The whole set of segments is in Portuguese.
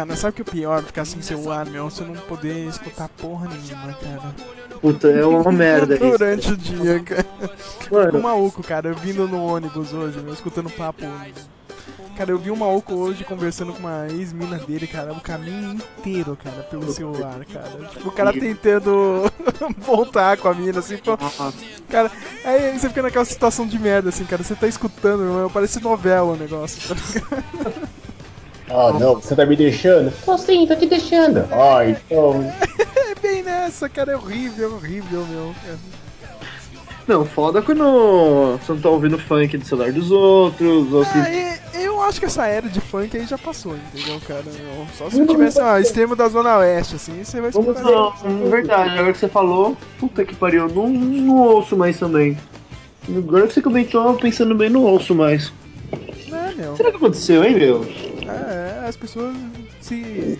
cara, sabe o que é o pior? Ficar sem celular, meu, você não poder escutar porra nenhuma, cara. Puta, é uma merda isso. Durante o dia, cara. Mano, maluco, cara, eu vindo no ônibus hoje, meu, escutando papo. Cara, eu vi um maluco hoje conversando com uma ex-mina dele, cara, o caminho inteiro, cara, pelo celular, cara. Tipo, o cara tentando voltar com a mina, assim, pô, Cara, aí você fica naquela situação de merda, assim, cara. Você tá escutando, meu, parece novela o negócio. tá ligado? Ah, não, você tá me deixando? Tô sim, tô te deixando. Ah, então. é bem nessa, cara. É horrível, horrível, meu. É. não, foda quando você não tá ouvindo funk do celular dos outros, ou se. Ah, e- eu acho que essa era de funk aí já passou, entendeu, cara? Só se tivesse, ah, extremo da Zona Oeste, assim, você vai Vamos escutar. não, verdade, agora que você falou, puta que pariu, não, não ouço mais também. Agora que você comentou, pensando bem, não ouço mais. É, meu. Será que aconteceu, hein, meu? É, as pessoas se.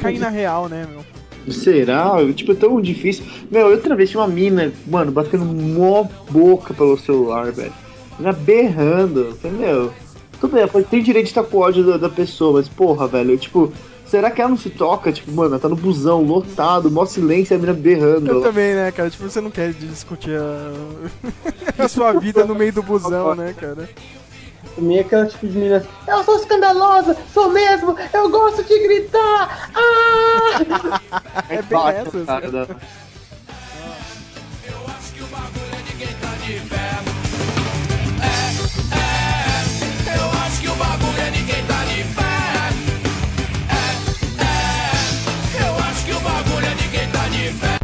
caem na real, né, meu? Será? Tipo, é tão difícil. Meu, outra vez tinha uma mina, mano, batendo mó boca pelo celular, velho. Ela berrando. Eu Falei, meu, tudo bem, pode ter direito de estar com ódio da, da pessoa, mas porra, velho, tipo, será que ela não se toca? Tipo, mano, ela tá no busão, lotado, mó silêncio, e a mina berrando. Eu também, né, cara? Tipo, você não quer discutir a, a sua vida no meio do busão, né, cara? É aquela tipo de menina. Eu sou escandalosa, sou mesmo, eu gosto de gritar. Ah! É bem essas, cara, da- Eu acho que o bagulho é ninguém tá de fé. É, é. Eu acho que o bagulho é ninguém tá de fé.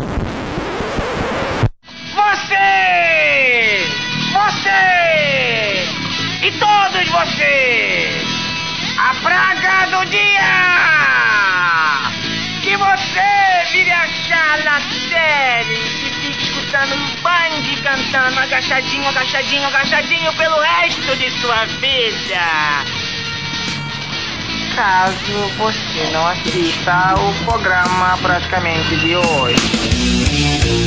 Você! Você! E todos vocês! A praga do dia! Que você vire achar na série e fique escutando um band cantando agachadinho, agachadinho, agachadinho pelo resto de sua vida! Caso você não assista o programa praticamente de hoje.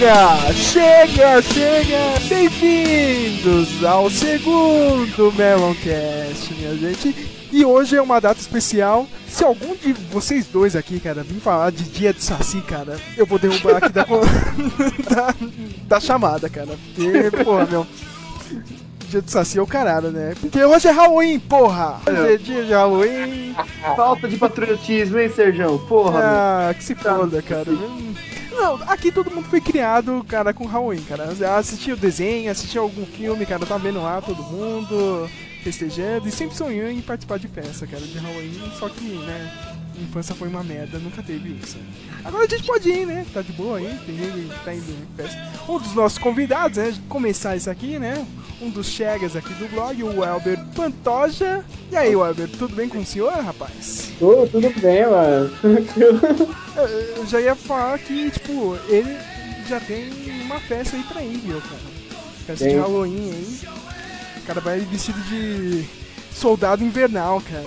Chega, chega, chega! Bem-vindos ao segundo Meloncast, minha gente. E hoje é uma data especial. Se algum de vocês dois aqui, cara, vir falar de dia de Saci, cara, eu vou derrubar aqui da, da, da chamada, cara. Porque, porra, meu. Dia de Saci é o caralho, né? Porque hoje é Halloween, porra! Hoje é dia de Halloween. Falta de patriotismo, hein, Serjão? Porra, meu. Ah, que se foda, cara. Não, aqui todo mundo foi criado, cara, com Halloween, cara. Assistia o desenho, assistia algum filme, cara, tá vendo lá todo mundo festejando e sempre sonhou em participar de festa, cara, de Halloween, só que, né, infância foi uma merda, nunca teve isso. Agora a gente pode ir, né? Tá de boa aí, tem gente que tá indo em festa. Um dos nossos convidados, né? Começar isso aqui, né? Um dos chegas aqui do blog, o Elber Pantoja. E aí, Elber, tudo bem com o senhor, rapaz? Tudo, tudo bem, mano. Tranquilo. Eu, eu já ia falar que, tipo, ele já tem uma festa aí pra ir, viu, cara? Festa de. Halloween aí. O cara vai vestido de soldado invernal, cara.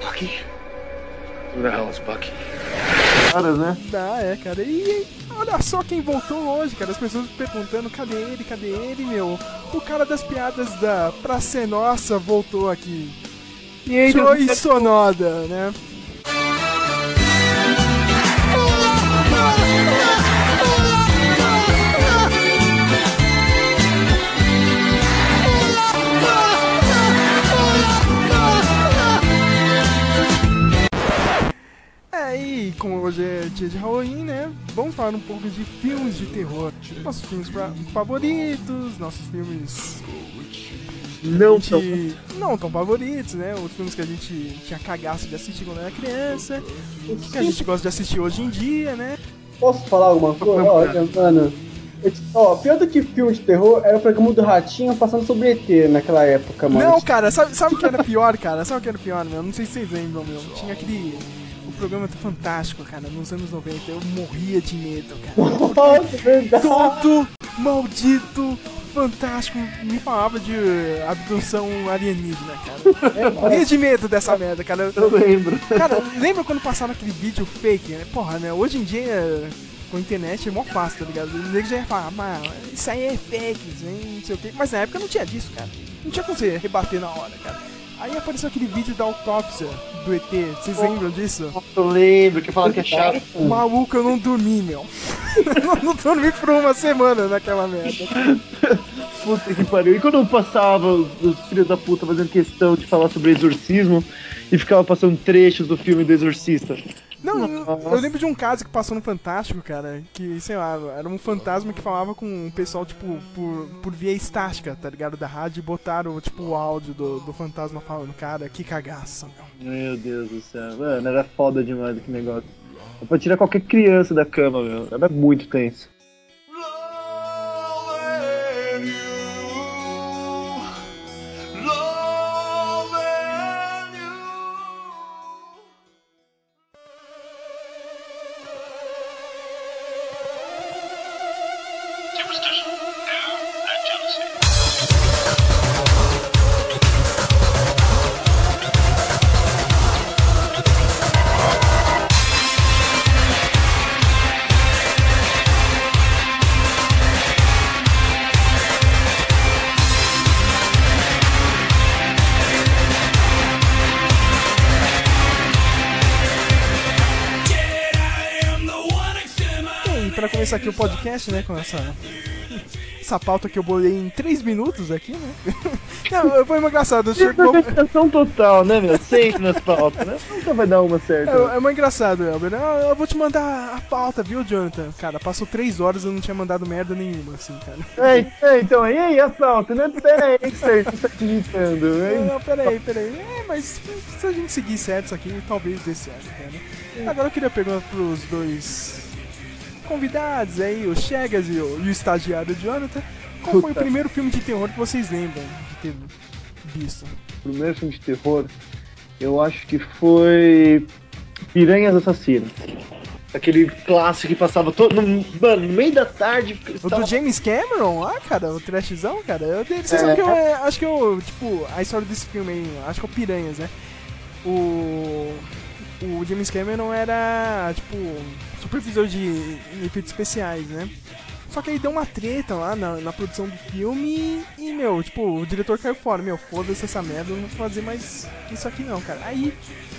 Bucky? Who the hell is Bucky? Caras, né? Ah, é, cara. E olha só quem voltou hoje, cara. As pessoas perguntando, cadê ele, cadê ele, meu? O cara das piadas da Pra Ser Nossa voltou aqui. E aí, Joey Sonoda, né? É, e como hoje é dia de Halloween, né? Vamos falar um pouco de filmes de terror. Nossos filmes pra- favoritos, nossos filmes Não gente- não tão favoritos, né? Os filmes que a gente tinha cagaço de assistir quando era criança, que a gente gosta de assistir hoje em dia, né? Posso falar alguma coisa? Olha, mano. Ó, pior do que filme de terror era o programa do Ratinho passando sobre ET naquela época, mano. Não, cara, sabe, sabe o que era pior, cara? Sabe o que era pior, meu? Não sei se vocês lembram, meu. Tinha aquele. Programa do Fantástico, cara, nos anos 90. Eu morria de medo, cara. Nossa, verdade. Todo maldito Fantástico me falava de abdução alienígena, cara. Eu morria de medo dessa merda, cara. Eu lembro. Cara, lembra quando passaram aquele vídeo fake, né? Porra, né? Hoje em dia com a internet é mó fácil, tá ligado? O nego já ia falar, mano, isso aí é fake, não sei o quê. Mas na época não tinha disso, cara. Não tinha como você rebater na hora, cara. Aí apareceu aquele vídeo da autópsia do ET, vocês lembram disso? Eu lembro que falaram que é chato. Maluco, eu não dormi, meu. eu não dormi por uma semana naquela merda. Puta que pariu. E quando eu passava os, os filhos da puta fazendo questão de falar sobre exorcismo e ficava passando trechos do filme do Exorcista? Não, eu, eu lembro de um caso que passou no Fantástico, cara, que, sei lá, era um fantasma que falava com o pessoal, tipo, por, por via estática, tá ligado? Da rádio e botaram, tipo, o áudio do, do fantasma falando, cara, que cagaça, meu. Meu Deus do céu. Mano, era foda demais aquele negócio. É pra tirar qualquer criança da cama, meu. Era muito tenso. Pra começar aqui o podcast, né, com essa, essa pauta que eu bolei em 3 minutos aqui, né? Não, foi uma engraçada. Chegou, Organização total, né, meu? Sempre nas pautas, né? Nunca vai dar uma certa. É, é uma engraçado, Elber. Ah, eu vou te mandar a pauta, viu, Jonathan? Cara, passou três horas e eu não tinha mandado merda nenhuma, assim, cara. Ei, ei, então, e aí a pauta, né? Pera aí, que você tá digitando, Não, hein? não, peraí, peraí. É, mas se a gente seguir certo isso aqui, talvez dê certo, cara. Agora eu queria perguntar pros dois convidados aí, o Chegas e o, e o estagiário Jonathan. Qual foi o primeiro filme de terror que vocês lembram de ter visto? Primeiro filme de terror, eu acho que foi Piranhas Assassinas. Aquele clássico que passava todo. no- Mano, no meio da tarde. O estava- do James Cameron? Ah, cara, o trashzão, cara. Eu, vocês É. que eu é, acho que eu, tipo, a história desse filme aí, acho que é o Piranhas, né? O. O James Cameron era, tipo, supervisor de efeitos especiais, né? Só que aí deu uma treta lá na, na produção do filme e, meu, tipo, o diretor caiu fora. Meu, foda-se essa merda, eu não vou fazer mais isso aqui não, cara. Aí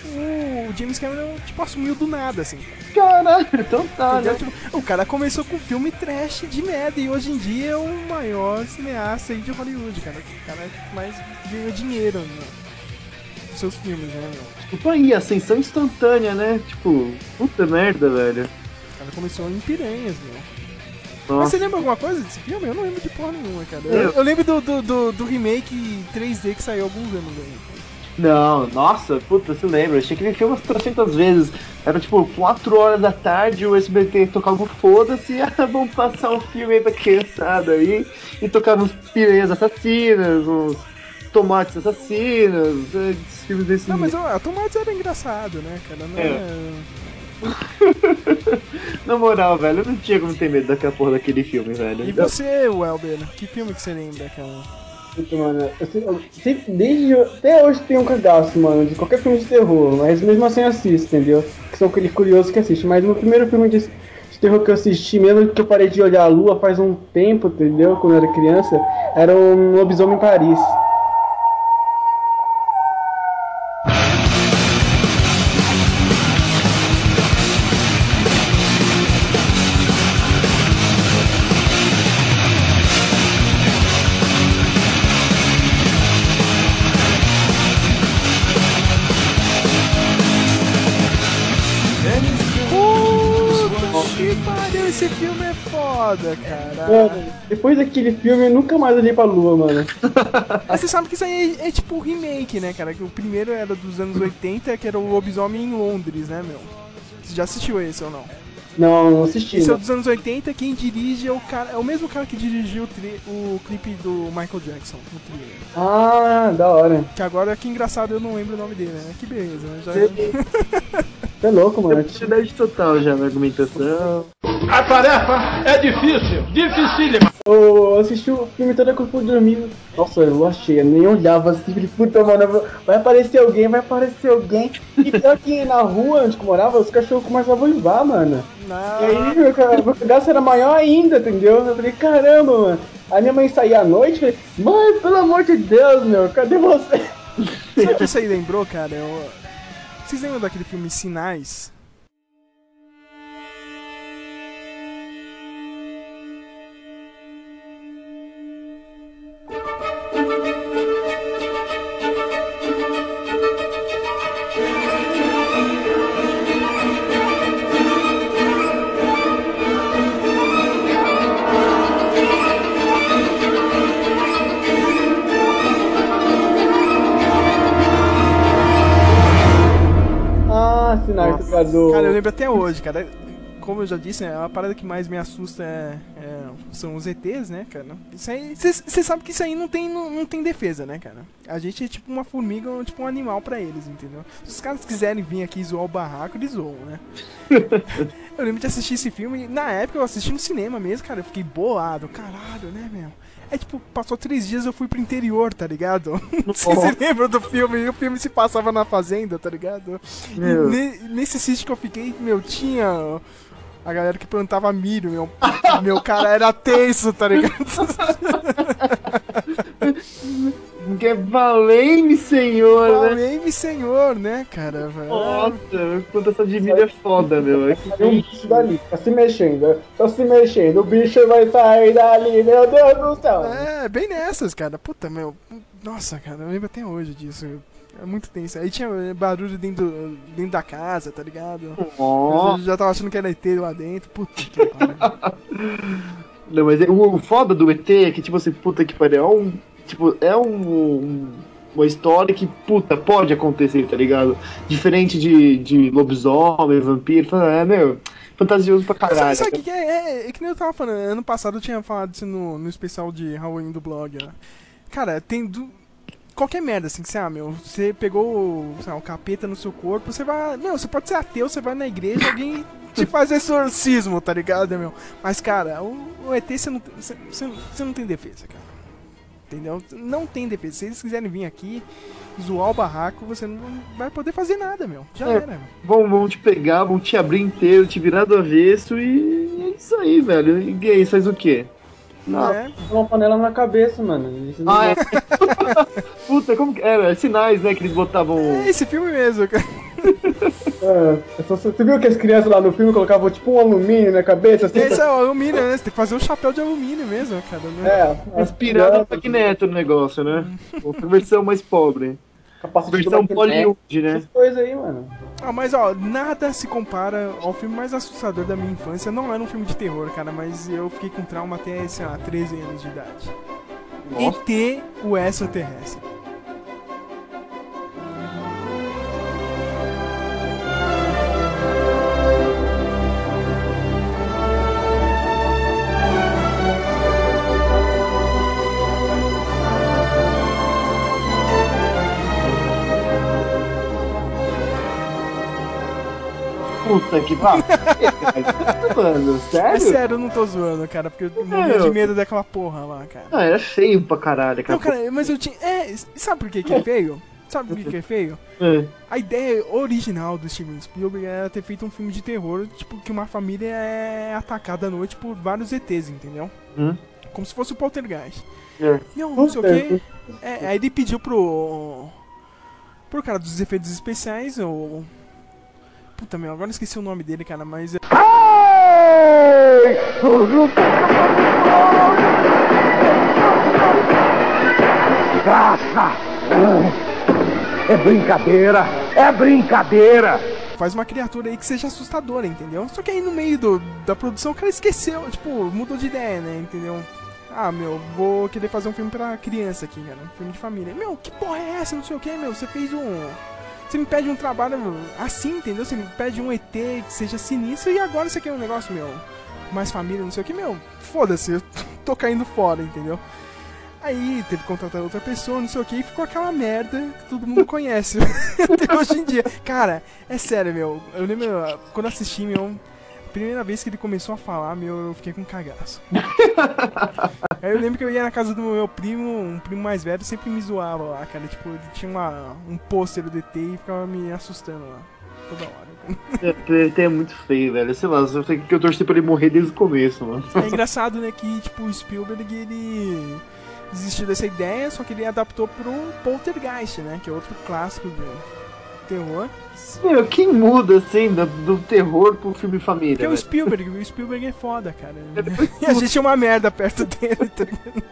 o James Cameron, tipo, assumiu do nada, assim. Caralho, então tá, né? Tipo, o cara começou com filme trash de merda e hoje em dia é o maior cineasta aí de Hollywood, cara. O cara que mais ganhou dinheiro né, nos seus filmes, né, meu? Tipo, aí, ascensão instantânea, né? Tipo, puta merda, velho. O cara começou em Piranhas. Mas Nossa. você lembra alguma coisa desse filme? Eu não lembro de porra nenhuma, cara. Eu- Eu, eu lembro do, do, do, do remake 3D que saiu alguns anos aí. Não, nossa, puta, você lembra? Achei que ele filme umas 300 vezes. Era tipo 4 horas da tarde, o SBT tocava o foda-se, ah, vamos passar um filme aí pra criançada aí. E tocava uns piranhas assassinas, uns tomates assassinos, eh, filmes desse Não, mas ó, a Tomates era engraçado, né, cara? Não É. é... Na moral, velho, eu não tinha como ter medo daquela porra daquele filme, velho. E você, Welber, que filme que você lembra, cara? Puta, mano, eu sempre, eu sempre- desde até hoje tem um cagaço, mano, de qualquer filme de terror, mas mesmo assim eu assisto, entendeu? Que são aqueles curiosos que assistem. Mas o primeiro filme de, de terror que eu assisti, mesmo que eu parei de olhar a lua faz um tempo, entendeu? Quando eu era criança, era um lobisomem em Paris. Foda, cara. Mano, depois daquele filme eu nunca mais olhei pra lua, mano. Você sabe que isso aí é, é tipo um remake, né, cara? Que o primeiro era dos anos 80, que era o Lobisomem em Londres, né, meu? Você já assistiu esse ou não? Não, não assisti. Esse é Não. dos anos 80, quem dirige é o cara. É o mesmo cara que dirigiu o, tri- o clipe do Michael Jackson, no trailer. Ah, da hora. Que agora, que engraçado, eu não lembro o nome dele, né? Que beleza, né? Já... Você é louco, mano. Identidade total já na argumentação. A tarefa é difícil, dificílima. Ô, eu assisti o filme todo quando fui dormir. Nossa, eu achei, eu nem olhava assim, falei, puta, mano, vai aparecer alguém, vai aparecer alguém. E pior que na rua onde eu morava, os cachorros começavam a uivar, mano. E Não. aí meu, ca- meu cagaço era maior ainda, entendeu? Eu falei, caramba, mano. Aí minha mãe saía à noite, falei, mãe, pelo amor de Deus, meu, cadê você? Sabe o que aí lembrou, cara? Eu... Vocês lembram daquele filme Sinais? Jogador. Cara, eu lembro até hoje, cara. Como eu já disse, né, a parada que mais me assusta é, é- são os ETs, né, cara? Isso aí, você sabe que isso aí não tem, não, não tem defesa, né, cara? A gente é tipo uma formiga, ou tipo um animal pra eles, entendeu? Se os caras quiserem vir aqui zoar o barraco, eles zoam, né? eu lembro de assistir esse filme, e na época eu assisti no cinema mesmo, cara, eu fiquei boado, caralho, né, meu? É tipo, passou três dias eu fui pro interior, tá ligado? Sei se você lembra do filme, o filme se passava na fazenda, tá ligado? E ne- nesse sítio que eu fiquei, meu, tinha a galera que plantava milho, meu. Meu cara era tenso, tá ligado? Que valei-me, senhor, né? Falei-me, senhor, né, cara? velho? Nossa, plantação de milho é foda, meu. É um bicho dali, tá se mexendo, tá se mexendo, o bicho vai sair dali, meu Deus do céu. É, bem nessas, cara. Puta, meu. Nossa, cara, eu lembro até hoje disso. É muito tenso. Aí tinha barulho dentro, dentro da casa, tá ligado? Ó. Eu já tava achando que era ET lá dentro. Puta que pariu. Não, mas é- o, o foda do ET é que, tipo assim, puta que pariu, é um. Tipo, é um. um- uma história que, puta, pode acontecer, tá ligado? Diferente de, de lobisomem, vampiro, é, meu, fantasioso pra caralho. sabe o que, é? é? É que nem eu tava falando, ano passado eu tinha falado isso no, no especial de Halloween do blog, né? Cara, tem do. Qualquer merda, assim, que você, ah, meu, você pegou, sei lá, um capeta no seu corpo, você vai. Não, você pode ser ateu, você vai na igreja, alguém te faz exorcismo, tá ligado, meu? Mas, cara, o, o ET você não, você, você não tem defesa, cara. Entendeu? Não tem defesa. Se eles quiserem vir aqui, zoar o barraco, você não vai poder fazer nada, meu. Já É. era, meu. Vão, vão te pegar, vão te abrir inteiro, te virar do avesso e é isso aí, velho. E gay, faz o quê? Não. É. Uma panela na cabeça, mano. Ah, é. Puta, como que era? Sinais, né, que eles botavam. É esse filme mesmo, cara. É, você viu que as crianças lá no filme colocavam tipo um alumínio na cabeça? Assim, Esse é o alumínio, né? Você tem que fazer um chapéu de alumínio mesmo, cara. Né? É, Inspirado no Magneto no negócio, né? Outra versão mais pobre. capacete Versão Bollywood, né? Essas coisas aí, mano. Ah, mas ó, nada se compara ao filme mais assustador da minha infância. Não era um filme de terror, cara, mas eu fiquei com trauma até, sei lá, 13 anos de idade. Nossa. ET, o extraterrestre. Puta que pariu. Mano, É sério? sério, eu não tô zoando, cara, porque eu morria de medo daquela porra lá, cara. Ah, era feio pra caralho, Não, cara. cara, mas eu tinha. É, sabe por que, que é feio? Sabe por que, que é feio? É. A ideia original do Steven Spielberg era ter feito um filme de terror, tipo, que uma família é atacada à noite por vários ETs, entendeu? Hum. Como se fosse o Poltergeist. É. Não, não sei o que. É, aí ele pediu pro. Pro cara dos efeitos especiais, o. Puta meu, agora eu esqueci o nome dele, cara, mas. é- É brincadeira! É brincadeira! Faz uma criatura aí que seja assustadora, entendeu? Só que aí no meio do, da produção o cara esqueceu, tipo, mudou de ideia, né? Entendeu? Ah, meu, vou querer fazer um filme pra criança aqui, cara. Um filme de família. Meu, que porra é essa? Não sei o que, meu. Você fez um. Você me pede um trabalho assim, entendeu? Você me pede um ET que seja sinistro e agora você quer um negócio, meu, mais família, não sei o que, meu. Foda-se, eu tô caindo fora, entendeu? Aí teve que contratar outra pessoa, não sei o que, e ficou aquela merda que todo mundo conhece até hoje em dia. Cara, é sério, meu. Eu lembro quando assisti, meu. Primeira vez que ele começou a falar, meu, eu fiquei com cagaço. Aí eu lembro que eu ia na casa do meu primo, um primo mais velho, sempre me zoava lá, cara. Tipo, ele tinha uma, um pôster do DT e ficava me assustando lá. Toda hora. É, é muito feio, velho. Sei lá, eu sei que eu torci pra ele morrer desde o começo, mano. É engraçado, né, que tipo, o Spielberg, ele desistiu dessa ideia, só que ele adaptou pro Poltergeist, né, que é outro clássico do terror. Meu, quem muda, assim, do, do terror pro filme família, Que é o velho? Spielberg, o Spielberg é foda, cara. E a gente é uma merda perto dele, tá ligado?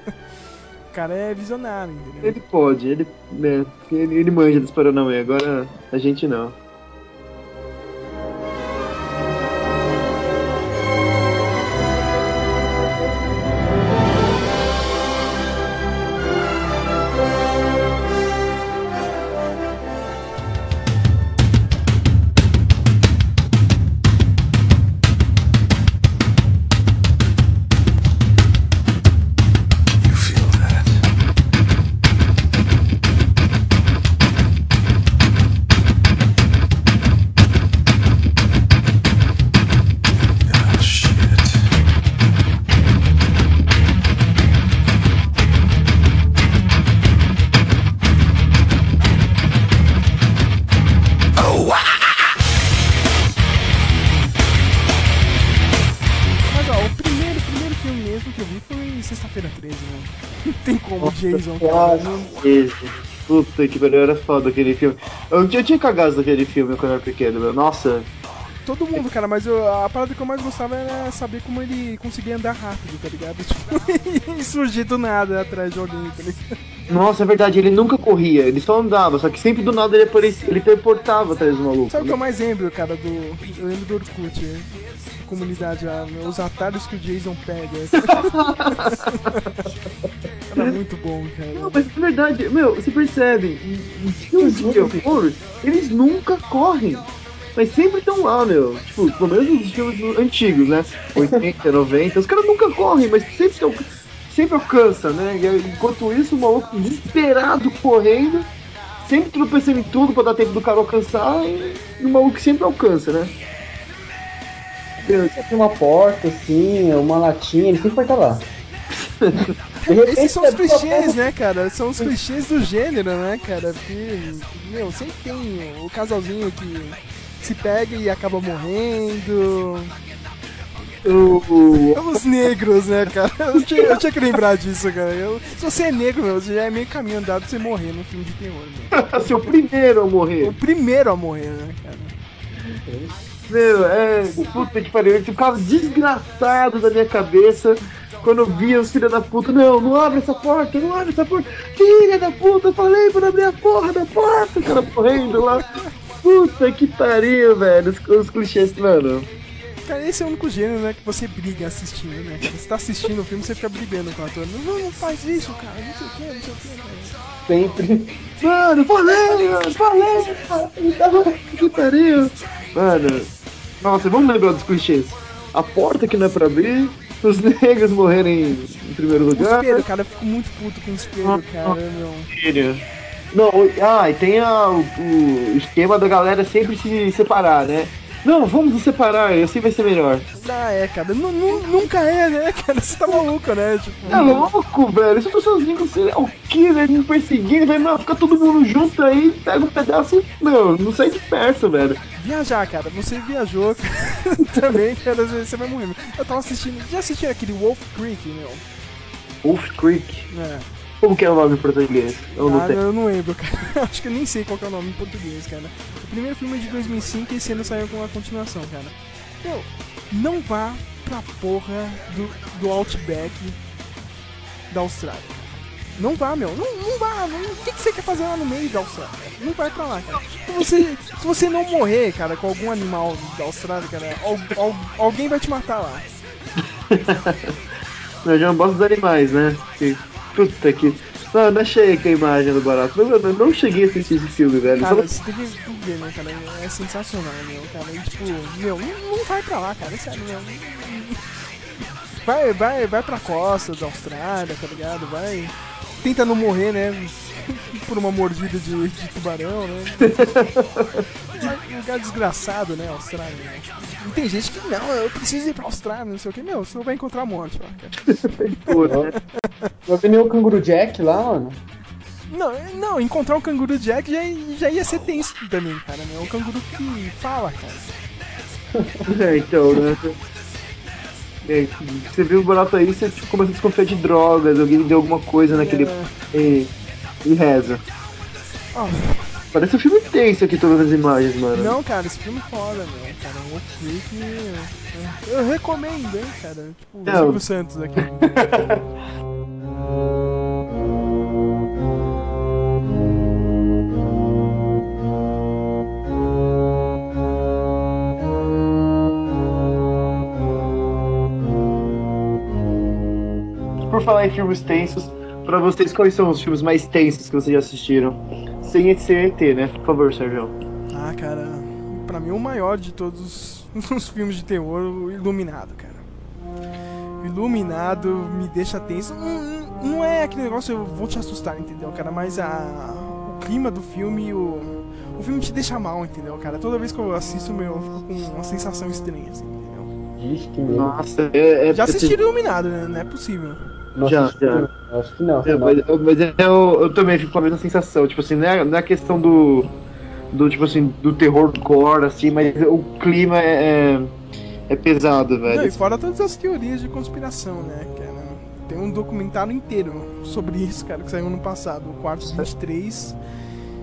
O cara é visionário, entendeu? Ele pode, ele, né, ele, ele manja dos Paranauê, agora a gente não. Como o Jason, cara. claro. Não- Esse. Puta que pariu, era foda aquele filme. Eu, eu tinha cagado daquele filme quando eu era pequeno, meu. Nossa, Todo mundo, cara, mas eu- a parada que eu mais gostava era saber como ele conseguia andar rápido, tá ligado? Tipo, e surgir do nada atrás de alguém, tá ligado? nossa, é verdade, ele nunca corria, ele só andava, só que sempre do nada ele aparecia, ele teleportava atrás do maluco. Sabe o que eu mais lembro, cara, do. Eu lembro do Orkut, né? comunidade lá, os atalhos que o Jason pega. Era muito bom, Não, cara. mas é verdade, meu, você percebe, em filmes de terror, eles nunca correm. Mas sempre estão lá, meu. Tipo, pelo menos nos filmes antigos, né? 80, 90, os caras nunca correm, mas sempre estão. Sempre alcança, né? Enquanto isso, o maluco desesperado correndo, sempre tropeçando em tudo pra dar tempo do cara alcançar, e, o maluco sempre alcança, né? Tem uma porta, assim, uma latinha, ele sempre vai estar lá. Repente, Esses são os a pessoa clichês, né, cara? São os clichês do gênero, né, cara? Porque, meu, sempre tem o casalzinho que se pega e acaba morrendo. o- Os negros, né, cara? Eu tinha, eu tinha que lembrar disso, cara. Eu- se você é negro, meu, você já é meio caminho andado pra você morrer num filme de terror, meu. Seu primeiro a morrer. O primeiro a morrer, né, cara? Meu, é. Puta que pariu. Ele ficava desgraçado da minha cabeça quando eu via os filhos da puta. Não, não abre essa porta, não abre essa porta. Filha da puta, eu falei pra abrir a porra da porta. O cara correndo lá. Puta que pariu, velho. Os, os clichês, mano. Cara, esse é o único gênero, né, que você briga assistindo, né? cara? Você tá assistindo o filme, você fica brigando com o ator. Não, não faz isso, cara. Não sei o que, não sei o que, cara. sempre. Mano, falei, mano, falei. Puta que pariu. Mano, nossa, vamos lembrar dos clichês. A porta que não é pra abrir. Os negros morrerem em primeiro O lugar. espelho, cara, eu fico muito puto com o espelho, cara, meu. Não, o- ah, e tem a- o, o esquema da galera sempre se separar, né? Não, vamos nos separar, assim vai ser melhor. Ah, é, cara. Nu- nu- nunca é, né, cara? Você tá maluco, né? Tipo, É louco, velho. Se eu tô sozinho com você, o killer me perseguindo, vai, não, fica todo mundo junto aí, pega um pedaço e, meu, não sai de perto, velho. viajar, cara. Você viajou também, cara. Você vai morrer. Eu tava assistindo. Já assistiram aquele Wolf Creek, meu? Wolf Creek. É. Como que é o nome em português? Eu não Ah, sei. eu não lembro, cara. Acho que eu nem sei qual que é o nome em português, cara. O primeiro filme é de 2005 e esse ano saiu com uma continuação, cara. Meu, não vá pra porra do, do Outback da Austrália. Não vá, meu. Não, não vá. Não, o que, que você quer fazer lá no meio da Austrália? Não vai pra lá, cara. Se você, se você não morrer, cara, com algum animal da Austrália, cara, al- al- alguém vai te matar lá. Eu já não gosto dos animais, né? Puta que. Não, eu não achei aqui a imagem do barato. Mas eu não cheguei a assistir esse filme, velho. Cara, você tem que ver, né, cara? É sensacional, meu, cara. E, tipo, meu, não, não vai pra lá, cara. Sério, meu. Vai, vai, vai pra costa da Austrália, tá ligado? Vai. Tenta não morrer, né? Por uma mordida de, de tubarão, né? Um lugar desgraçado, né? Austrália. Né? E tem gente que não, eu preciso ir pra Austrália, não sei o que. Meu, você não vai encontrar morte lá, cara. Pô, né? Vai ver nem o Canguru Jack lá, mano. Não, não, encontrar um canguru Jack já, já ia ser tenso também, cara. né? É um canguru que fala, cara. É, então, né? É, você viu o barato aí, você tipo, começa a desconfiar de drogas, alguém deu alguma coisa naquele. É. E, e reza. Ó, Parece um filme tenso aqui, todas as imagens, mano. não, cara, esse filme é foda, meu. Cara, o Freak. é, Eu recomendo, hein, cara. Tipo, o Não. Silvio Santos aqui. Por falar em filmes tensos, pra vocês, quais são os filmes mais tensos que vocês já assistiram? Sem ser ET, né? Por favor, Sérgio. Ah, cara, pra mim o maior de todos os filmes de terror, o Iluminado, cara. O Iluminado me deixa tenso. Não, não é aquele negócio, eu vou te assustar, entendeu, cara? Mas a, o clima do filme, o, o filme te deixa mal, entendeu, cara? Toda vez que eu assisto, meu, eu fico com uma sensação estranha, assim, entendeu? Nossa, é. é Já assisti Iluminado, né? Não é possível. Não Já, assisti, já. não. Acho que não. É, mas mas eu, eu também fico com a mesma sensação. Tipo assim, não é, não é questão do. Do tipo assim, do terror core, assim, mas o clima é. é, é pesado, Não, e velho. fora todas as teorias de conspiração, né, cara? Tem um documentário inteiro sobre isso, cara, que saiu ano passado, o Quarto 23,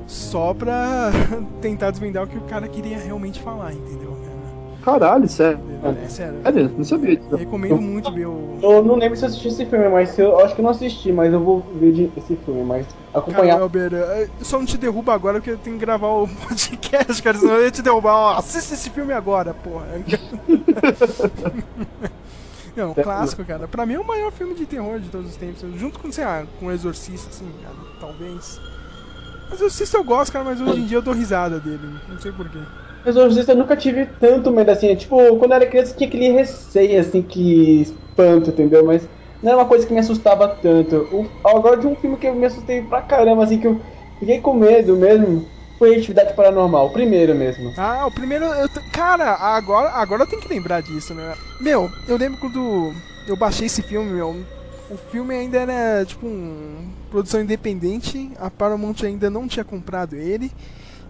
só pra tentar desvendar o que o cara queria realmente falar, entendeu? Caralho, sério. É sério. Sério, não sabia disso. Eu recomendo muito ver o. Eu não lembro se eu assisti esse filme, mas eu, eu acho que eu não assisti, mas eu vou ver de- esse filme, mas Cara, acompanhar. Eu só não te derruba agora porque eu tenho que gravar o podcast, cara, senão eu ia te derrubar. Ó, assista esse filme agora, porra. Não, clássico, cara. Pra mim é o maior filme de terror de todos os tempos. Junto com, sei lá, com o Exorcista, assim, cara, talvez. Mas o Exorcista eu gosto, cara, mas hoje em dia eu dou risada dele. Não sei porquê. Exorcista eu nunca tive tanto medo assim. Tipo, quando eu era criança tinha aquele receio, assim, que espanto, entendeu? Mas não era uma coisa que me assustava tanto. O, agora de um filme que eu me assustei pra caramba, assim, que eu fiquei com medo mesmo, foi Atividade Paranormal, o primeiro mesmo. Ah, o primeiro. eu cara, agora, agora eu tenho que lembrar disso, né? Meu, eu lembro quando eu baixei esse filme, meu. O filme ainda era tipo um produção independente, a Paramount ainda não tinha comprado ele.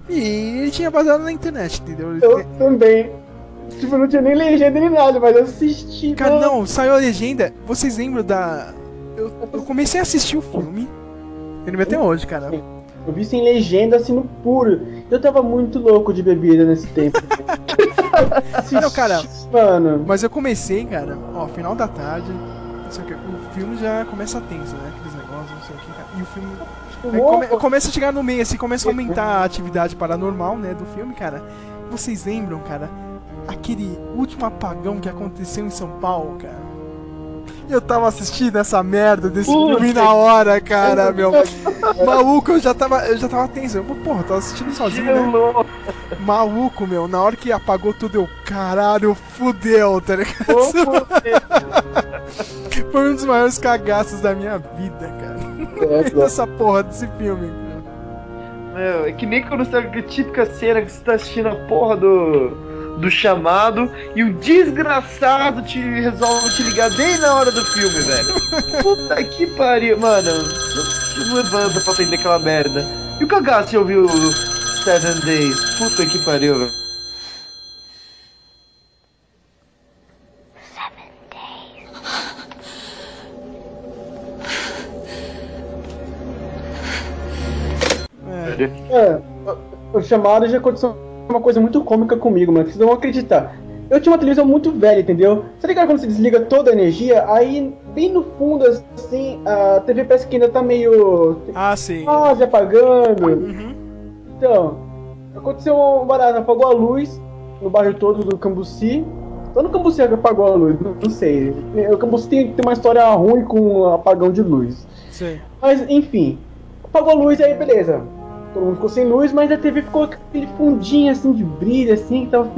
E ele tinha vazado na internet, entendeu? Ele Eu também. Tipo, não tinha nem legenda nem nada, mas eu assisti. Cara, mano. não, saiu a legenda. Vocês lembram da. Eu, eu comecei a assistir o filme. Lembro até hoje, cara. Eu vi sem legenda, assim, no puro. Eu tava muito louco de bebida nesse tempo. Não, cara. Mano, Mas eu comecei, cara, ó, final da tarde. Não sei o que. O filme já começa tenso, né? Aqueles negócios, não sei o que. E o filme. Aí come- começa a chegar no meio, assim, começa a aumentar a atividade paranormal, né, do filme, cara. Vocês lembram, cara, aquele último apagão que aconteceu em São Paulo, cara? Eu tava assistindo essa merda desse filme na hora, cara, meu. Maluco, eu já tava, eu já tava tenso. Eu, porra, eu tava assistindo sozinho, né? Maluco, meu. Na hora que apagou tudo, eu, caralho, fudeu, tá ligado? Foi um dos maiores cagaços da minha vida, cara. É, Essa porra desse filme. cara. Meu, é que nem quando você a típica cena que você tá assistindo a porra do, do chamado e o desgraçado te resolve te ligar bem na hora do filme, velho. Puta que pariu, mano. Não, não levanta pra atender aquela merda. E o cagaço ouviu o Seven Days? Puta que pariu, velho. É. É, o- o chamado já aconteceu uma coisa muito cômica comigo, mano. Vocês não vão acreditar. Eu tinha uma televisão muito velha, entendeu? Você ligado quando você desliga toda a energia? Aí, bem no fundo, assim, a TV parece que ainda tá meio. Ah, sim. quase apagando. Uhum. Então, aconteceu um barato, apagou a luz no bairro todo do Cambuci. Só no Cambuci que apagou a luz, não, sei. O Cambuci tem, tem uma história ruim com apagão de luz. Sei. Mas, enfim, apagou a luz aí, beleza. Todo mundo ficou sem luz, mas a TV ficou aquele fundinho assim de brilho, assim, que tava.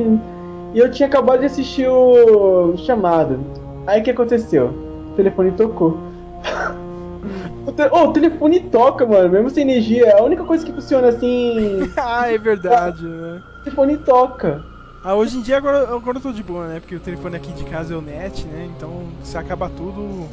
E eu tinha acabado de assistir o chamado. Aí o que aconteceu? O telefone tocou. o, te... oh, o telefone toca, mano, mesmo sem energia. A única coisa que funciona assim. ah, é verdade, né? O telefone toca. Ah, hoje em dia agora, agora eu tô de boa, né? Porque o telefone aqui de casa é o net, né? Então se acaba tudo.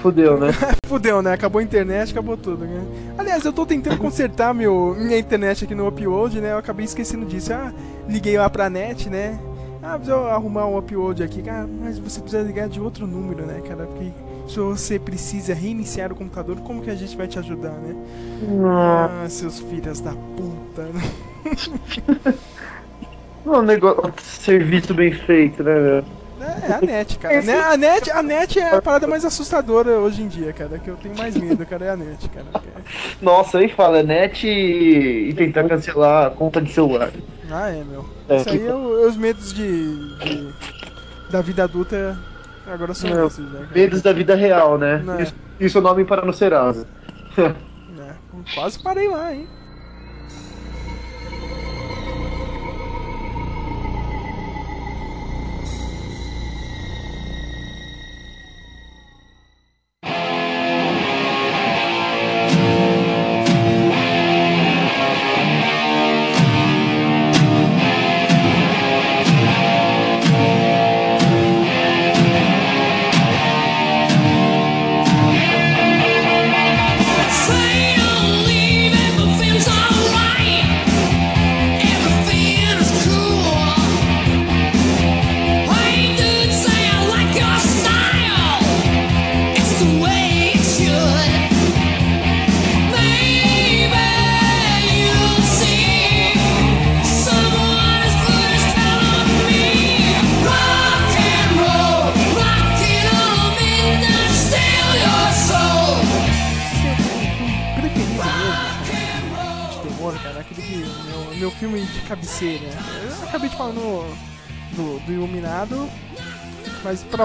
Fudeu, né? Fudeu, né? Acabou a internet, acabou tudo, né? Aliás, eu tô tentando consertar meu, minha internet aqui no upload, né? Eu acabei esquecendo disso. Ah, liguei lá pra net, né? Ah, precisa arrumar um upload aqui. Cara, mas você precisa ligar de outro número, né, cara? Porque se você precisa reiniciar o computador, como que a gente vai te ajudar, né? Ah, seus filhos da puta, né? Um negócio, serviço bem feito, né, meu? É, é a net, cara. Né, A net, a net é a parada mais assustadora hoje em dia, cara. Que eu tenho mais medo, cara, é a net, cara. Nossa, aí fala, net e, e tentar cancelar a conta de celular. Ah, é, meu. É, Isso aí que- é o- os medos de, de- da vida adulta agora são Não, esses, né? cara? Medos da vida real, né? É. Isso, isso é o nome para no Serasa. É, quase parei lá, hein?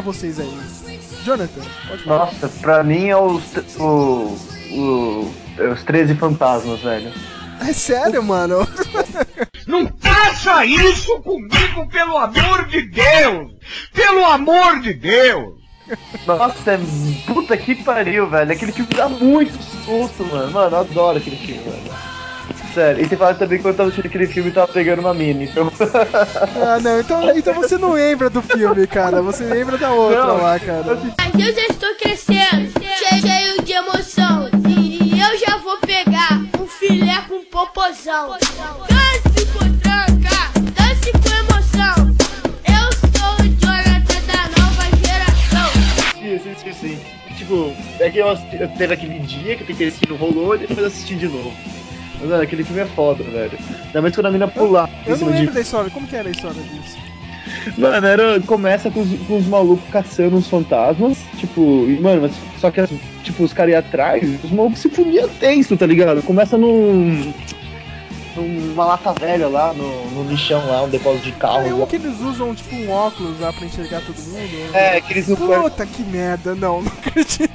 Pra vocês aí. Jonathan, pode falar. Nossa, pra mim é os, o, o, é os 13 fantasmas, velho. É sério, mano? Não faça isso comigo, pelo amor de Deus! Pelo amor de Deus! Nossa, é, puta que pariu, velho. Aquele filme dá muito susto, mano. Mano, eu adoro aquele filme, velho. Sério, e você fala também que quando eu tava assistindo aquele filme eu tava pegando uma mina, então. Ah, não, então, então você não lembra do filme, cara. Você lembra da outra Não, lá, cara. Mas eu já estou crescendo, cheio, de emoção. E eu já vou pegar um filé com popozão. Dance com tranca, dance com emoção. Eu sou o Jonathan da nova geração. Sim, sim, sim, sim. Tipo, é que eu, assisti, teve aquele dia que eu tentei assistir, não rolou, e depois eu assisti de novo. Mas, mano, aquele filme é foda, velho. Ainda mais quando a mina pular em Eu não cima de lembro da história. Como que era a história disso? Mano, era, começa com os, com os malucos caçando uns fantasmas, tipo, e, mano, mas só que, tipo, os caras iam atrás, os malucos se fudiam tenso, tá ligado? Começa num. Numa lata velha lá, no, no lixão lá, um depósito de carro. É um que eles usam, tipo, um óculos lá pra enxergar todo mundo. É, que eles não. Puta que merda, não, não acredito.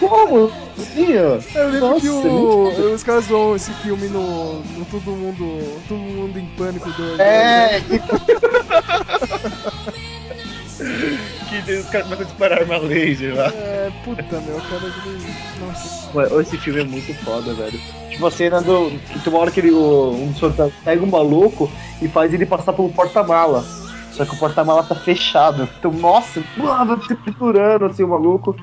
Como? Sim. Eu lembro Nossa, que o, os caras zoam esse filme no, no Todo Mundo. Todo Mundo em Pânico 2. É, que. que os caras começam a disparar arma laser lá. É, puta, meu, cara. ele- Nossa. Mano, esse filme é muito foda, velho. Tipo, a cena do. Que tem uma hora que ele, o, um dos fantasmas pega um maluco e faz ele passar pelo porta-mala. Só que o porta-mala tá fechado. Então, nossa, mano, triturando assim o maluco.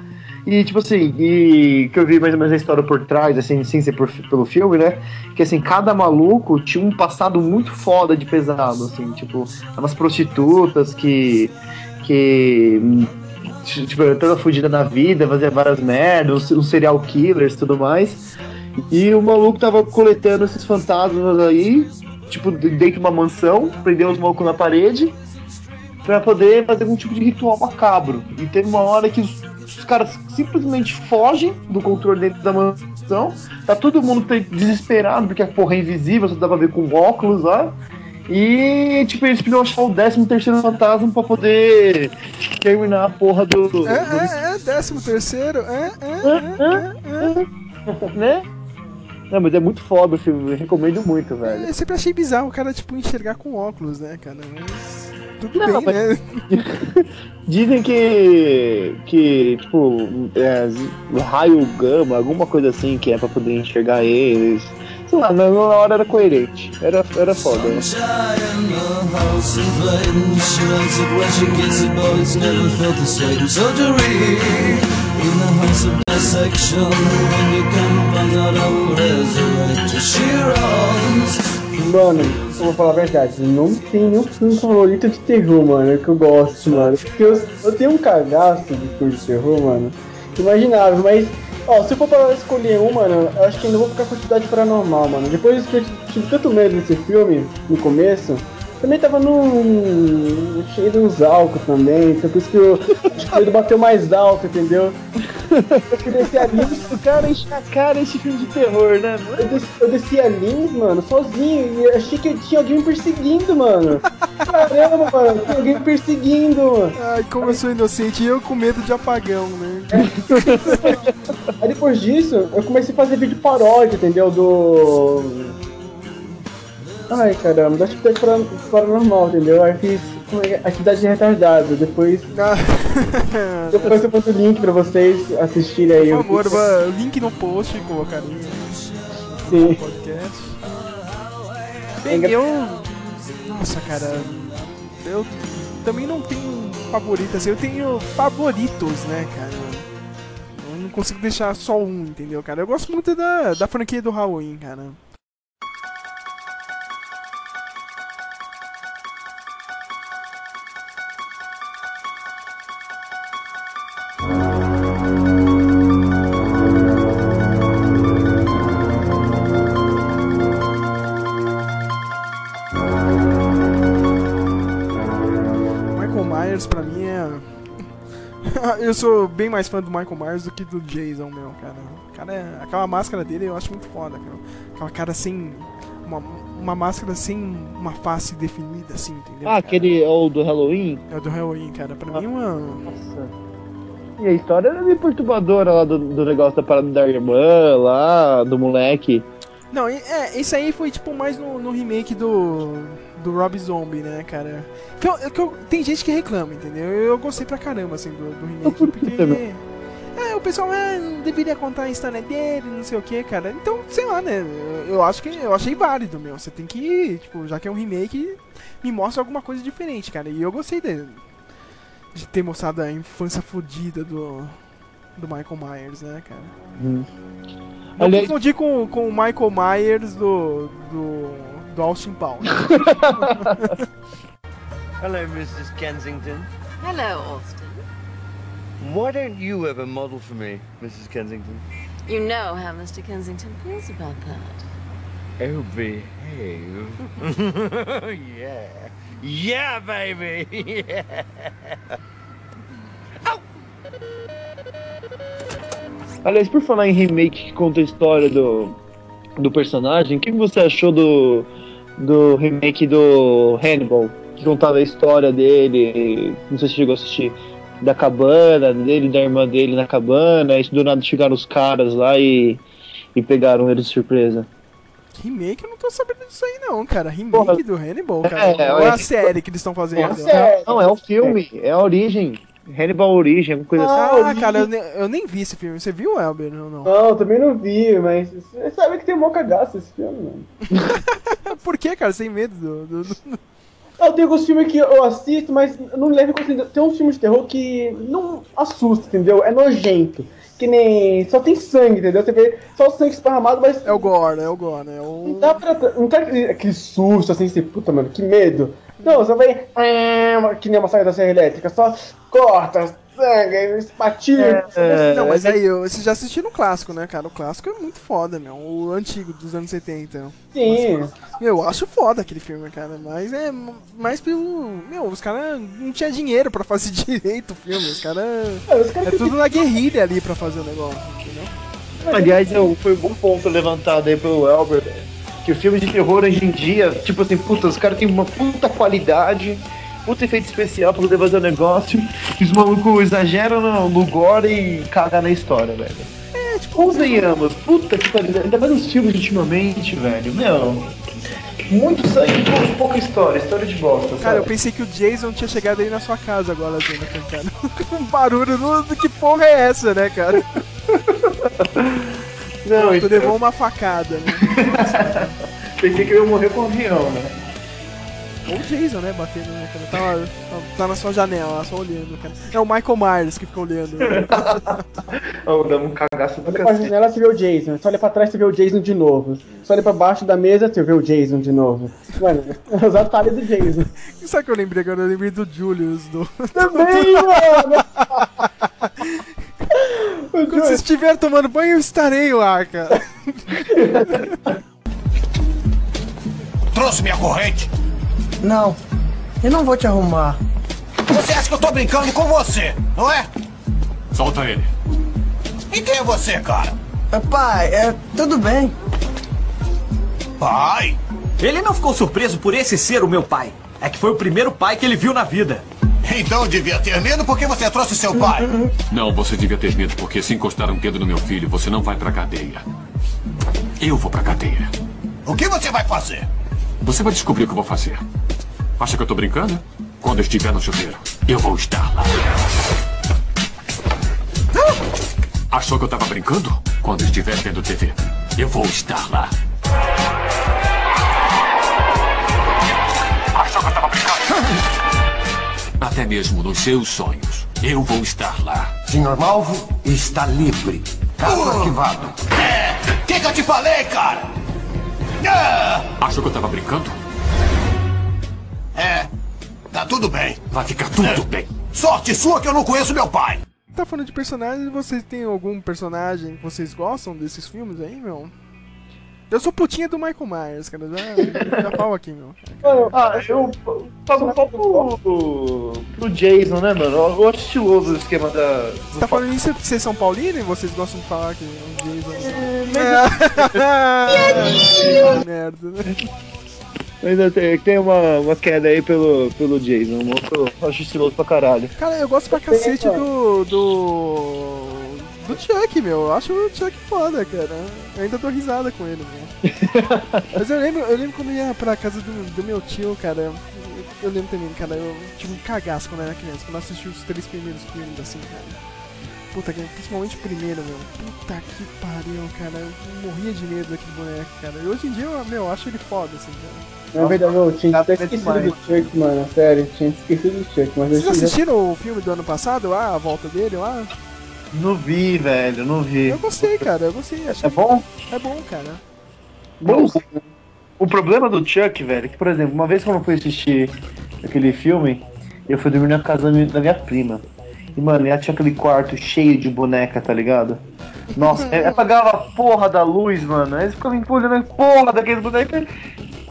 E tipo assim, e que eu vi mais ou menos a história por trás, assim, sem ser por- pelo filme, né? Que assim, cada maluco tinha um passado muito foda de pesado, assim, tipo, umas prostitutas que. Que. Tipo, toda fugida na vida, fazia várias merdas, os serial killers e tudo mais. E o maluco tava coletando esses fantasmas aí, tipo, de- dentro de uma mansão, prendeu os malucos na parede, pra poder fazer algum tipo de ritual macabro. E teve uma hora que os, os caras simplesmente fogem do controle dentro da mansão, tá todo mundo desesperado, porque a porra é invisível, só dá pra ver com óculos lá. E, tipo, eles precisam achar o 13 terceiro fantasma pra poder terminar a porra do. do- É, é, é, décimo terceiro, é, é, é, é, né? Não, mas é muito foda filme, eu recomendo muito, é. velho. Eu sempre achei bizarro o cara, tipo, enxergar com óculos, né, cara? Mas. Tudo Não, bem, mas- né? Dizem que. que, tipo, é, raio gama, alguma coisa assim, que é pra poder enxergar eles. Sei lá, na, hora era coerente. Era, era foda. né? Mano, eu vou falar a verdade, não tem nenhum filme favorito de terror, mano, que eu gosto, mano. Porque eu, eu tenho um cagaço de filme de terror, mano. Imaginável, mas. Ó, se for pra escolher um, mano, eu acho que ainda vou ficar com atividade paranormal, mano. Depois que eu tive tanto medo desse filme no começo, também tava num. cheio de uns álcool também, então por isso que o medo bateu mais alto, entendeu? Eu desci a Lins, O cara enche a cara esse filme de terror, né? mano? eu desci, eu desci mano, sozinho, e achei que tinha alguém me perseguindo, mano. Caramba, mano, tem alguém me perseguindo, mano. Ai, como eu sou inocente e eu com medo de apagão, né? Aí depois disso, eu comecei a fazer vídeo paródia, entendeu? Do. Ai caramba, da atividade para- paranormal, entendeu? Aí fiz é que é? atividade retardada. Depois, Ah, depois eu mando o link pra vocês assistirem aí. Por favor, va- link no post, colocaria Sim. no podcast. Bem, eu. Nossa, cara. Eu também não tenho favorito, assim, eu tenho favoritos, né, cara? Eu não consigo deixar só um, entendeu, cara? Eu gosto muito da, da franquia do Halloween, cara. Eu sou bem mais fã do Michael Myers do que do Jason, meu, cara. Cara é... Aquela máscara dele eu acho muito foda, cara. Aquela cara sem. Uma, uma máscara sem uma face definida, assim, entendeu? Ah, cara? aquele é o do Halloween? É o do Halloween, cara. Pra mim é uma. Nossa. E a história era meio perturbadora lá do, do negócio da parada da irmã, lá, do moleque. Não, é, esse aí foi tipo mais no, no remake do. Do Rob Zombie, né, cara? Que eu, que eu- tem gente que reclama, entendeu? Eu gostei pra caramba, assim, do, do remake. Porque. É, o pessoal ah, não deveria contar a história dele, não sei o que, cara. Então, sei lá, né? Eu, eu acho que eu achei válido, meu. Você tem que, tipo, já que é um remake, me mostra alguma coisa diferente, cara. E eu gostei dele. De ter mostrado a infância fodida do. Do Michael Myers, né, cara? Não Aliás- confundir com, com o Michael Myers do. do. Do Austin Powers. Hello, Mrs. Kensington. Hello, Alston. Why don't you ever model for me, Mrs. Kensington? You know how Mr. Kensington feels about that. Oh, behave. yeah. Yeah, baby! Yeah! Aliás, por falar em remake que conta a história do, do personagem, o que você achou do, do remake do Hannibal? Que contava a história dele, não sei se chegou a assistir, da cabana dele, da irmã dele na cabana, e do nada chegaram os caras lá e, e pegaram ele de surpresa. remake, eu não tô sabendo disso aí, não, cara. Remake Porra. do Hannibal, cara. É, Ou é é a série que eles estão fazendo? sério. Não, é o filme, é a origem. Hannibal Origem, alguma coisa assim. Ah, cara, eu, ne- eu nem vi esse filme. Você viu, Elber? Não, não. Não, eu também não vi, mas você sabe que tem um mó cagaço esse filme, mano. Por que, cara? Sem medo do. do- do- Eu tenho alguns filmes que eu assisto, mas não levo em consideração. Tem uns filmes de terror que não assusta, entendeu? É nojento. Que nem. Só tem sangue, entendeu? Você vê só o sangue esparramado, mas. É o Gore, é o Gore, é Não o. dá pra. Não tá aquele, aquele susto assim, você, puta, mano, que medo. Não, você vai. ah, Que nem uma saia da serra elétrica, só corta, sangue, espatilha. É, Não, mas aí, eu- vocês já assistiram o clássico, né, cara? O clássico é muito foda, meu. O antigo, dos anos 70. Sim. Eu acho foda aquele filme, cara. Mas é mais pelo. Meu, os caras não tinham dinheiro pra fazer direito o filme. Os caras. Mano, os caras É tudo na guerrilha ali pra fazer o negócio, entendeu? Aliás, eu- foi um bom ponto levantado aí pelo Elber, que o filme de terror hoje em dia, tipo assim, puta, os caras têm uma puta qualidade, puta efeito especial pra poder fazer o negócio, e os malucos exageram no, no gore e cagam na história, velho. É, tipo, convenhamos, puta que pariu, ainda mais os filmes ultimamente, velho, meu. Muito sangue, pouca, pouca história, história de bosta, Cara, eu sabe? pensei que o Jason tinha chegado aí na sua casa agora, cara. Com um barulho no, que porra é essa, né, cara? Não, Tu então- levou uma facada, né? Pensei que eu ia morrer com um avião, né? Ou o Jason, né? Batendo, né, cara? Tá, tá, tá na sua janela, só olhando, cara. É o Michael Myers que fica olhando. né? Ô, damos um cagaço do Olha pra cacete. janela, você vê o Jason. Você olha pra trás, você vê o Jason de novo. Você olha pra baixo da mesa, você vê o Jason de novo. Mano, os atalhos do Jason. Sabe o que eu lembrei agora? Eu lembrei do Julius, do... Também, mano! Quando você estiver tomando banho, eu estarei lá, cara. Trouxe minha corrente. Não, eu não vou te arrumar. Você acha que eu tô brincando com você, não é? Solta ele. E quem é você, cara? Pai, é, tudo bem. Pai? Ele não ficou surpreso por esse ser o meu pai. É que foi o primeiro pai que ele viu na vida. Então devia ter medo porque você trouxe seu pai. Não, você devia ter medo, porque se encostar um dedo no meu filho, você não vai pra cadeia. Eu vou pra cadeia. O que você vai fazer? Você vai descobrir o que eu vou fazer. Acha que eu tô brincando? Quando eu estiver no chuveiro, eu vou estar lá. Achou que eu tava brincando? Quando eu estiver vendo TV, eu vou estar lá. Achou que eu tava brincando? Até mesmo nos seus sonhos, eu vou estar lá. Senhor Malvo está livre. Caso arquivado. É, o que, que eu te falei, cara? Ah, Achou que eu tava brincando? é, tá tudo bem. Vai ficar tudo bem. Sorte sua que eu não conheço meu pai. Tá falando de personagens, vocês têm algum personagem que vocês gostam desses filmes aí, meu? Eu sou putinha do Michael Myers, cara. Já, já falo aqui, meu. Ah, eu pago um pouco pro, pro Jason, né, mano? Eu acho estiloso o esquema da. Você tá falando isso porque vocês são paulinos e vocês gostam de falar que o Jason... É, merda, né? Ainda tem, tem uma, uma queda aí pelo, pelo Jason. Eu acho estiloso pra caralho. Cara, eu gosto pra cacete do. do. Do Chuck, meu. Eu acho o Chuck foda, cara. Eu ainda dou risada com ele, meu. Mas eu lembro, eu lembro quando eu ia pra casa do, do meu tio, cara. Eu, lembro também, cara, eu tive um cagaço quando eu era criança, quando eu assisti os três primeiros filmes, assim, cara. Puta, que- principalmente o primeiro, meu. Puta que pariu, cara. Eu morria de medo daquele boneco, cara. E hoje em dia, eu, meu, eu acho ele foda, assim, cara. Na verdade, eu tinha até esquecido do Chuck, mano. Sério, tinha esquecido do Chuck. Mas eu Vocês tinha- assistiram o filme do ano passado lá, a volta dele lá? Não vi, velho, não vi. Eu gostei, cara, eu gostei. Achei É bom? É bom, cara. Bom, o problema do Chuck, velho, é que, por exemplo, uma vez quando eu fui assistir aquele filme, eu fui dormir na casa da minha, prima. E, mano, ela tinha aquele quarto cheio de boneca, tá ligado? Nossa, ela apagava a porra da luz, mano. Aí ficava olhando a porra daqueles bonecos.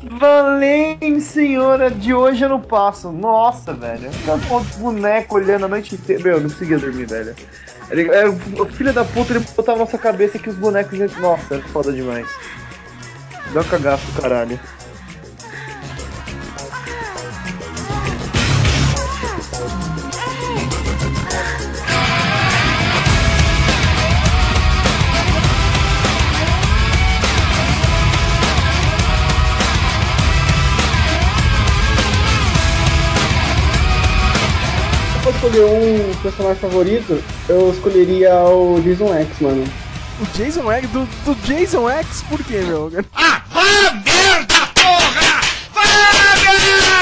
Valente senhora, de hoje eu não passo. Nossa, velho. Eu ficava com os bonecos olhando a noite inteira. Meu, eu não conseguia dormir, velho. Ele, é, o filho da puta, ele botava na nossa cabeça que os bonecos. Nossa, é foda demais. Dá um cagaço caralho. Escolher um personagem favorito, eu escolheria o Jason X, mano. O Jason X, do, do Jason X, por quê, meu? Ah, vá merda, porra! Vá merda!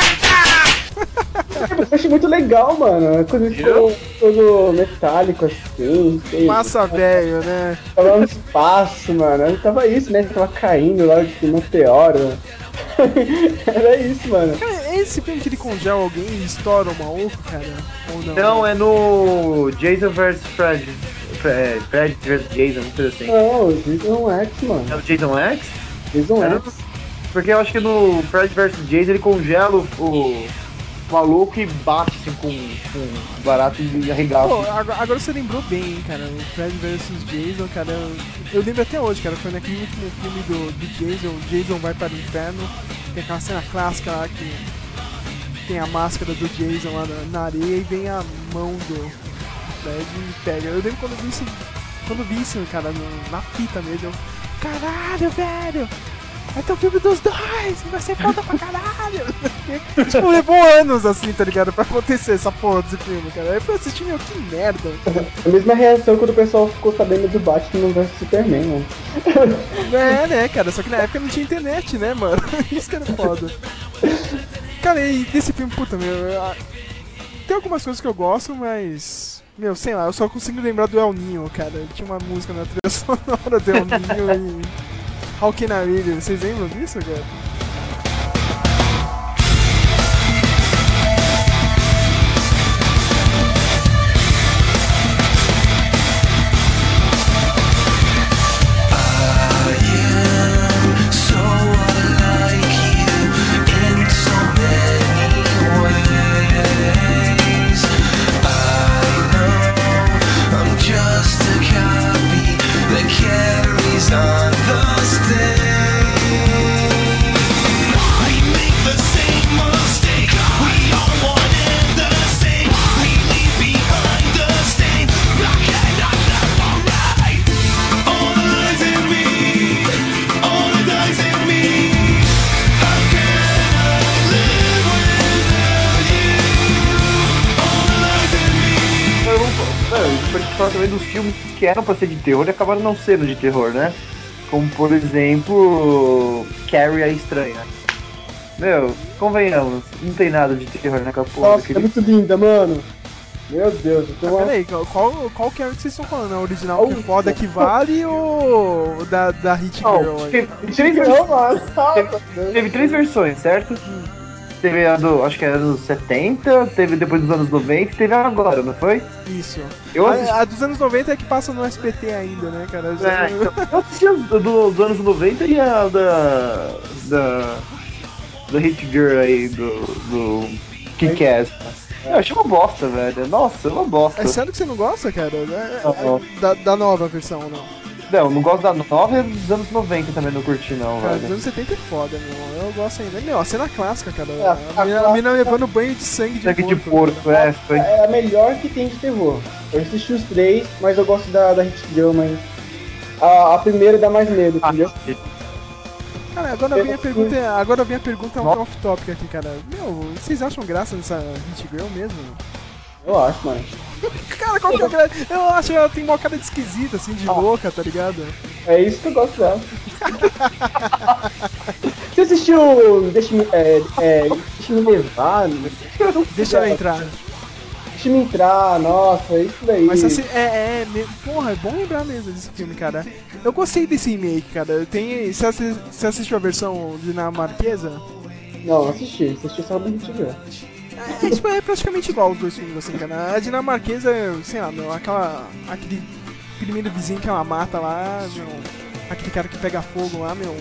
Eu achei muito legal, mano. É Coisa todo, todo metálico assim. sei- Massa velho, né? Tava no espaço, mano. Tava isso, né? Tava caindo lá de meteoro. Era isso, mano. Cara, é esse filme que ele congela alguém e estoura o maluco, cara? Ou não? Não, é no Jason vs Fred. É, Fred vs Jason, não sei assim. Não, o Jason X, mano. É o Jason X? Jason Era- X. Porque eu acho que no Fred vs Jason ele congela o maluco e bate assim, com, com barato e arregaça. Pô, agora, você lembrou bem, hein, cara. O Fred vs Jason, cara. Eu, lembro até hoje, cara. Foi naquele último filme do, do Jason. O Jason vai para o inferno. Tem aquela cena clássica lá que tem a máscara do Jason lá na, na areia e vem a mão do Fred e pega. Eu lembro quando eu vi isso, quando vi isso, cara, no- na fita mesmo. Eu, caralho, velho! Vai ter o filme dos dois! Vai ser foda pra caralho! tipo, levou anos assim, tá ligado? Pra acontecer essa porra desse filme, cara. Aí eu fui assistir, meu, que merda. A mesma reação quando o pessoal ficou sabendo do Batman vs Superman, mano. É, né, cara? Só que na época não tinha internet, né, mano? Isso que era foda. Cara, e desse filme, puta, meu. eu- Tem algumas coisas que eu gosto, mas. Meu, sei lá, eu só consigo lembrar do El Ninho, cara. Tinha uma música na trilha sonora do El Ninho e. I Read It? Vocês lembram disso, cara? Que eram pra ser de terror e acabaram não sendo de terror, né? Como, por exemplo, Carrie a Estranha. Meu, convenhamos, não tem nada de terror naquela porra Nossa, é daquele muito linda, mano. Meu Deus, eu tô Ah, uma... peraí, qual, qual, qual que é o que vocês estão falando? A original que é foda que vale ou o da, da Hit Girl? Aí? teve, três Não, mano. teve, teve três versões, certo? Teve a do, acho que era dos 70, teve depois dos anos 90 e teve a agora, não foi? Isso. Eu assisti- a, a dos anos 90 é que passa no SBT ainda, né, cara? Já- É, então, eu assisti a do, do- dos anos 90 e a da. da. da Hit Girl aí, do. do. Kick-Ass. Eu achei uma bosta, velho. Nossa, uma bosta. É sério que você não gosta, cara? É- é- da, da nova versão, não? Não, não gosto da nova e dos anos 90 também não curti, não, Cara, dos velho. anos 70 é foda, meu. Eu gosto ainda. Meu, a cena clássica, cara. É, a, a mina, a mina levando banho de sangue de Sangue de porco. porco, é. Foi... É a melhor que tem de terror. Eu assisti os três, mas eu gosto da, da Hit Girl, mas. A, a primeira dá mais medo, entendeu? Cara, agora vem a pergunta, agora vem a pergunta um off topic aqui, cara. Meu, vocês acham graça nessa Hit Girl mesmo? Eu acho, mano. Cara, qual que é a gra- Eu acho que ela tem uma cara de esquisita, assim, de louca, tá ligado? É isso que eu gosto dela. Você assistiu. Deixa-me. É, é, deixa-me levar. Deixa ela entrar. Deixa-me entrar, nossa, é isso daí. Mas assim, é, é, me- porra, é bom lembrar mesmo desse filme, cara. Eu gostei desse remake, cara. Tem, você, assi- você assistiu a versão dinamarquesa? Não, assisti, assisti só do Girl. É, tipo, é praticamente igual os dois filmes, assim, cara. A dinamarquesa, sei lá, meu, aquela. aquele primeiro vizinho que ela mata lá, meu. Aquele cara que pega fogo lá, meu.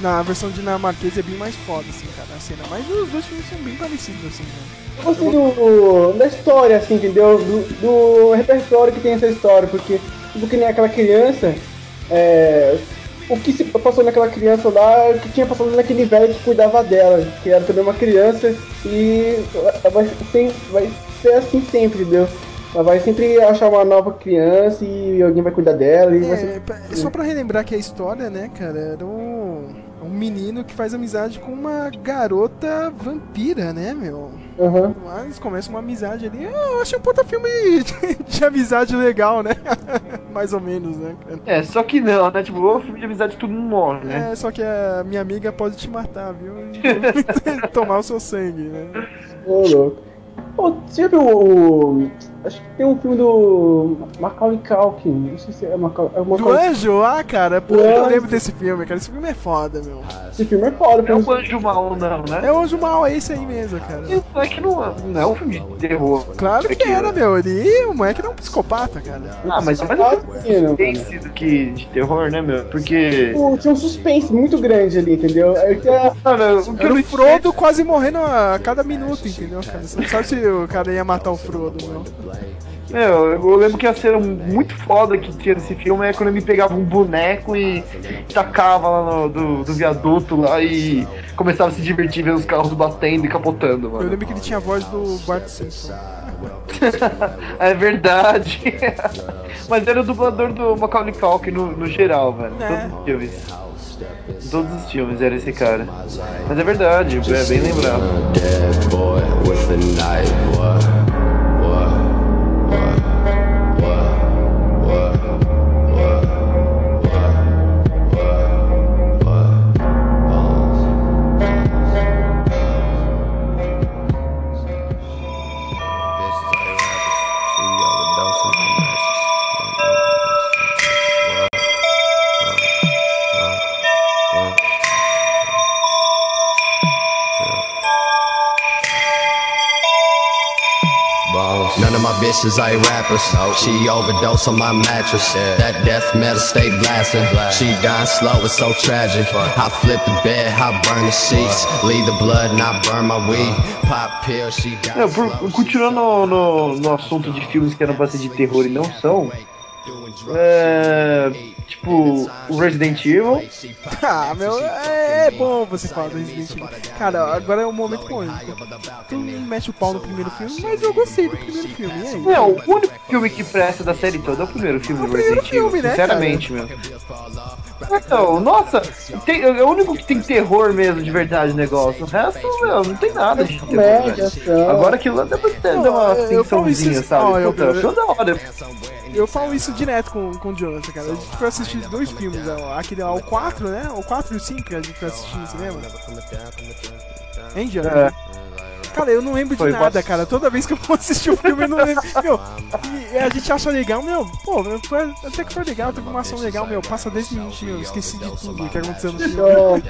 Na versão dinamarquesa é bem mais foda, assim, cara, a cena. Mas os dois filmes são bem parecidos, assim, né? Eu gostei do, da história, assim, entendeu? Do, do repertório que tem essa história, porque, tipo, que nem aquela criança, é, o que se passou naquela criança lá, o que tinha passado naquele velho que cuidava dela, que era também uma criança, e ela vai ser, vai ser assim sempre, entendeu? Ela vai sempre achar uma nova criança e alguém vai cuidar dela e vai É, ser... pra- só pra relembrar que a história, né, cara, era um, um menino que faz amizade com uma garota vampira, né, meu? Aham. Mas começa uma amizade ali. Eu achei um puta filme de, de amizade legal, né? Mais ou menos, né? É, só que não, né? Tipo, o filme de amizade todo mundo morre, né? É, só que a minha amiga pode te matar, viu? E tomar o seu sangue, né? Ô, louco. Pô, você já viu o... Acho que tem um filme do Macaulay Culkin, não sei se é Macaulay... É Do Macaulay... Anjo? Ah, cara, pô, Do eu lembro desse filme, cara. Esse filme é foda, meu. Esse filme é foda. Não é o Anjo Mal, não, né? É o Anjo Mal, é esse aí mesmo, cara. Não é que não, é- não é um filme de terror. Claro que era, meu. Ele, o moleque era um psicopata, cara. Ah, mas é sim, não, tem sido que de terror, né, meu? Porque. Tipo, tinha um suspense muito grande ali, entendeu? O que eu Era não o Frodo quase morrendo a cada minuto, entendeu? Cara? Você não sabe se o cara ia matar o Frodo, meu. Meu, eu lembro que a cena muito foda que tinha nesse filme é quando ele pegava um boneco e tacava lá no, do, do viaduto lá e começava a se divertir vendo os carros batendo e capotando, Eu mano. lembro que ele tinha a voz do Bart Simpson. é verdade. Mas era o dublador do Macaulay Culkin no, no geral, velho. É. Todos os filmes. Em todos os filmes era esse cara. Mas é verdade, é bem lembrado. Bitches ain't rappers. She overdosed on my mattress. That death metal stay blasting. She dying slow, it's so tragic. I flip the bed, I burn the sheets. Leave the blood and I burn my weed. Pop pills, she É, dies por- slow. continuando no, no, no assunto de filmes que eram pra ser de terror e não são. É, tipo, Resident Evil. Ah, meu, é, é bom você falar do Resident Evil. Cara, agora é um momento polêmico. Tu mete o pau no primeiro filme, mas eu gostei do primeiro filme, e aí? Não, o único filme que presta da série toda é o primeiro filme do primeiro Resident Evil, filme, né, sinceramente, meu. Então, nossa, tem- é o único que tem terror mesmo, de verdade, o negócio. O resto, meu, não tem nada de terror. Comédia, velho. ação. Agora aquilo lá dá ter Não, uma eu tensãozinha, sabe? ó, eu- Puta, filme da hora. Eu falo isso direto com, com o Jonathan, cara. A gente foi assistir dois filmes, aquele lá, o 4, né? O 4 e o 5 que a gente foi assistir no cinema. Jonathan? É. Cara, eu não lembro de Foi, nada, posso- cara. Toda vez que eu vou assistir o filme, eu não lembro. Meu, e a gente acha legal, meu. Pô, foi, até que foi legal, teve uma ação legal, meu. Passa 10 minutos, meu. Esqueci de tudo que aconteceu no filme. Então,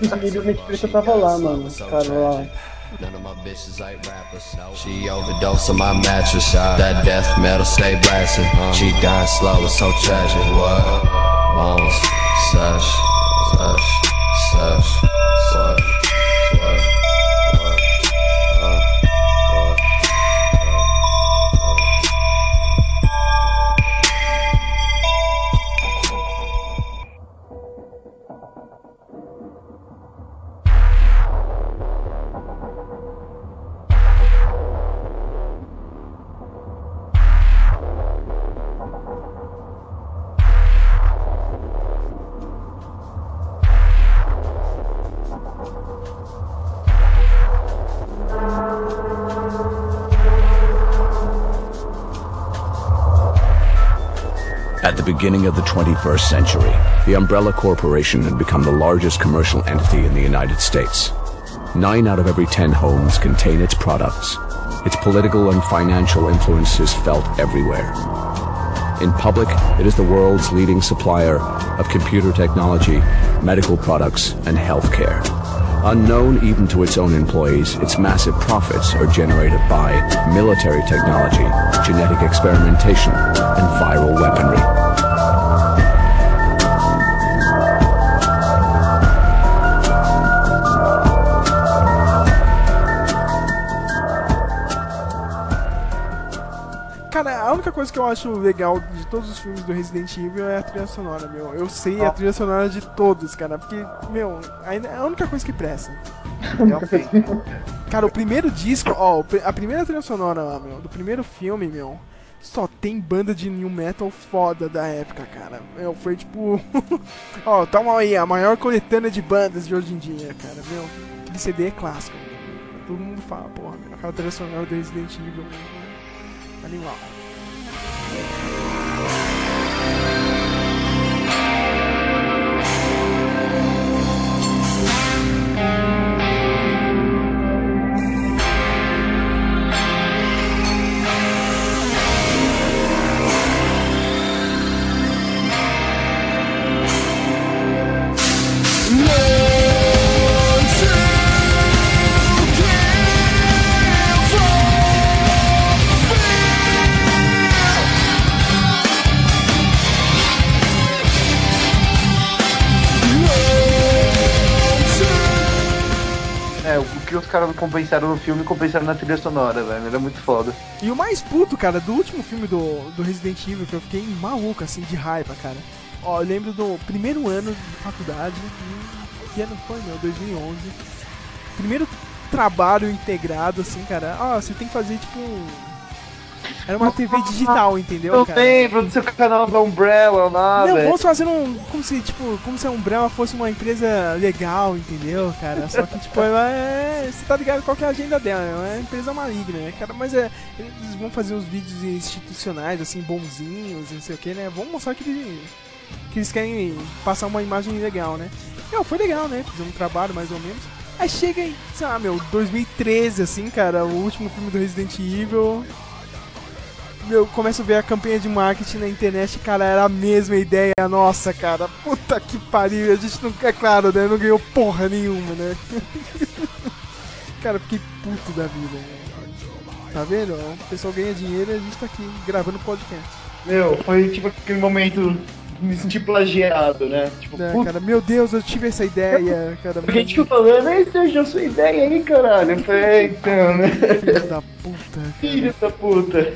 infelizmente por isso eu tava lá, mano. Cara, lá. None of my bitches ain't rappers. She overdosed on my mattress. That death metal stay blasting. She dying slow, it's so tragic. What? Bones, such, such, such, beginning of the 21st century, the Umbrella Corporation had become the largest commercial entity in the United States. Nine out of every ten homes contain its products. Its political and financial influence is felt everywhere. In public, it is the world's leading supplier of computer technology, medical products, and healthcare. Unknown even to its own employees, its massive profits are generated by military technology, genetic experimentation, and viral weaponry. Cara, a única coisa que eu acho legal de todos os filmes do Resident Evil é a trilha sonora, meu. Eu sei a trilha sonora de todos, cara, porque, meu, ainda é a única coisa que presta. Cara, o primeiro disco, ó, a primeira trilha sonora lá, meu, do primeiro filme, meu, só tem banda de new metal foda da época, cara. Meu, foi tipo. ó, toma aí, a maior coletânea de bandas de hoje em dia, cara, meu. Aquele CD é clássico. Todo mundo fala, porra, meu, aquela trilha sonora do Resident Evil, 另外。Compensaram no filme, compensaram na trilha sonora, velho. Era muito foda. E o mais puto, cara, do último filme do, do Resident Evil, que eu fiquei maluco, assim, de raiva, cara. Ó, eu lembro do primeiro ano de faculdade, e- que ano foi, meu? 2011. Primeiro trabalho integrado, assim, cara. Ó, você tem que fazer, tipo. Era uma TV digital, entendeu, Eu cara? lembro do seu canal da Umbrella lá, Não, velho. vamos fazer um. Como se, tipo, como se a Umbrella fosse uma empresa legal, entendeu, cara? Só que, tipo, ela é. Você tá ligado qual que é a agenda dela, é uma empresa maligna, né, cara? Mas é. Eles vão fazer uns vídeos institucionais, assim, bonzinhos, não sei o que, né? Vamos mostrar que, eles- que eles querem passar uma imagem legal, né? Não, foi legal, né? Fizemos um trabalho mais ou menos. Aí chega em, sei lá, meu, 2013, assim, cara, o último filme do Resident Evil. Eu começo a ver a campanha de marketing na internet, cara, era a mesma ideia nossa, cara. Puta que pariu, a gente não, é claro, né? Não ganhou porra nenhuma, né? cara, fiquei puto da vida, né? Tá vendo? O pessoal ganha dinheiro e a gente tá aqui gravando podcast. Meu, foi tipo aquele momento me sentir plagiado, né? Tipo, É, cara, meu Deus, eu tive essa ideia, cara. a gente ficou falando, ei, Sérgio, sua ideia aí, caralho. Eu falei, "É, então, né? Filho da puta, cara. Filho da puta.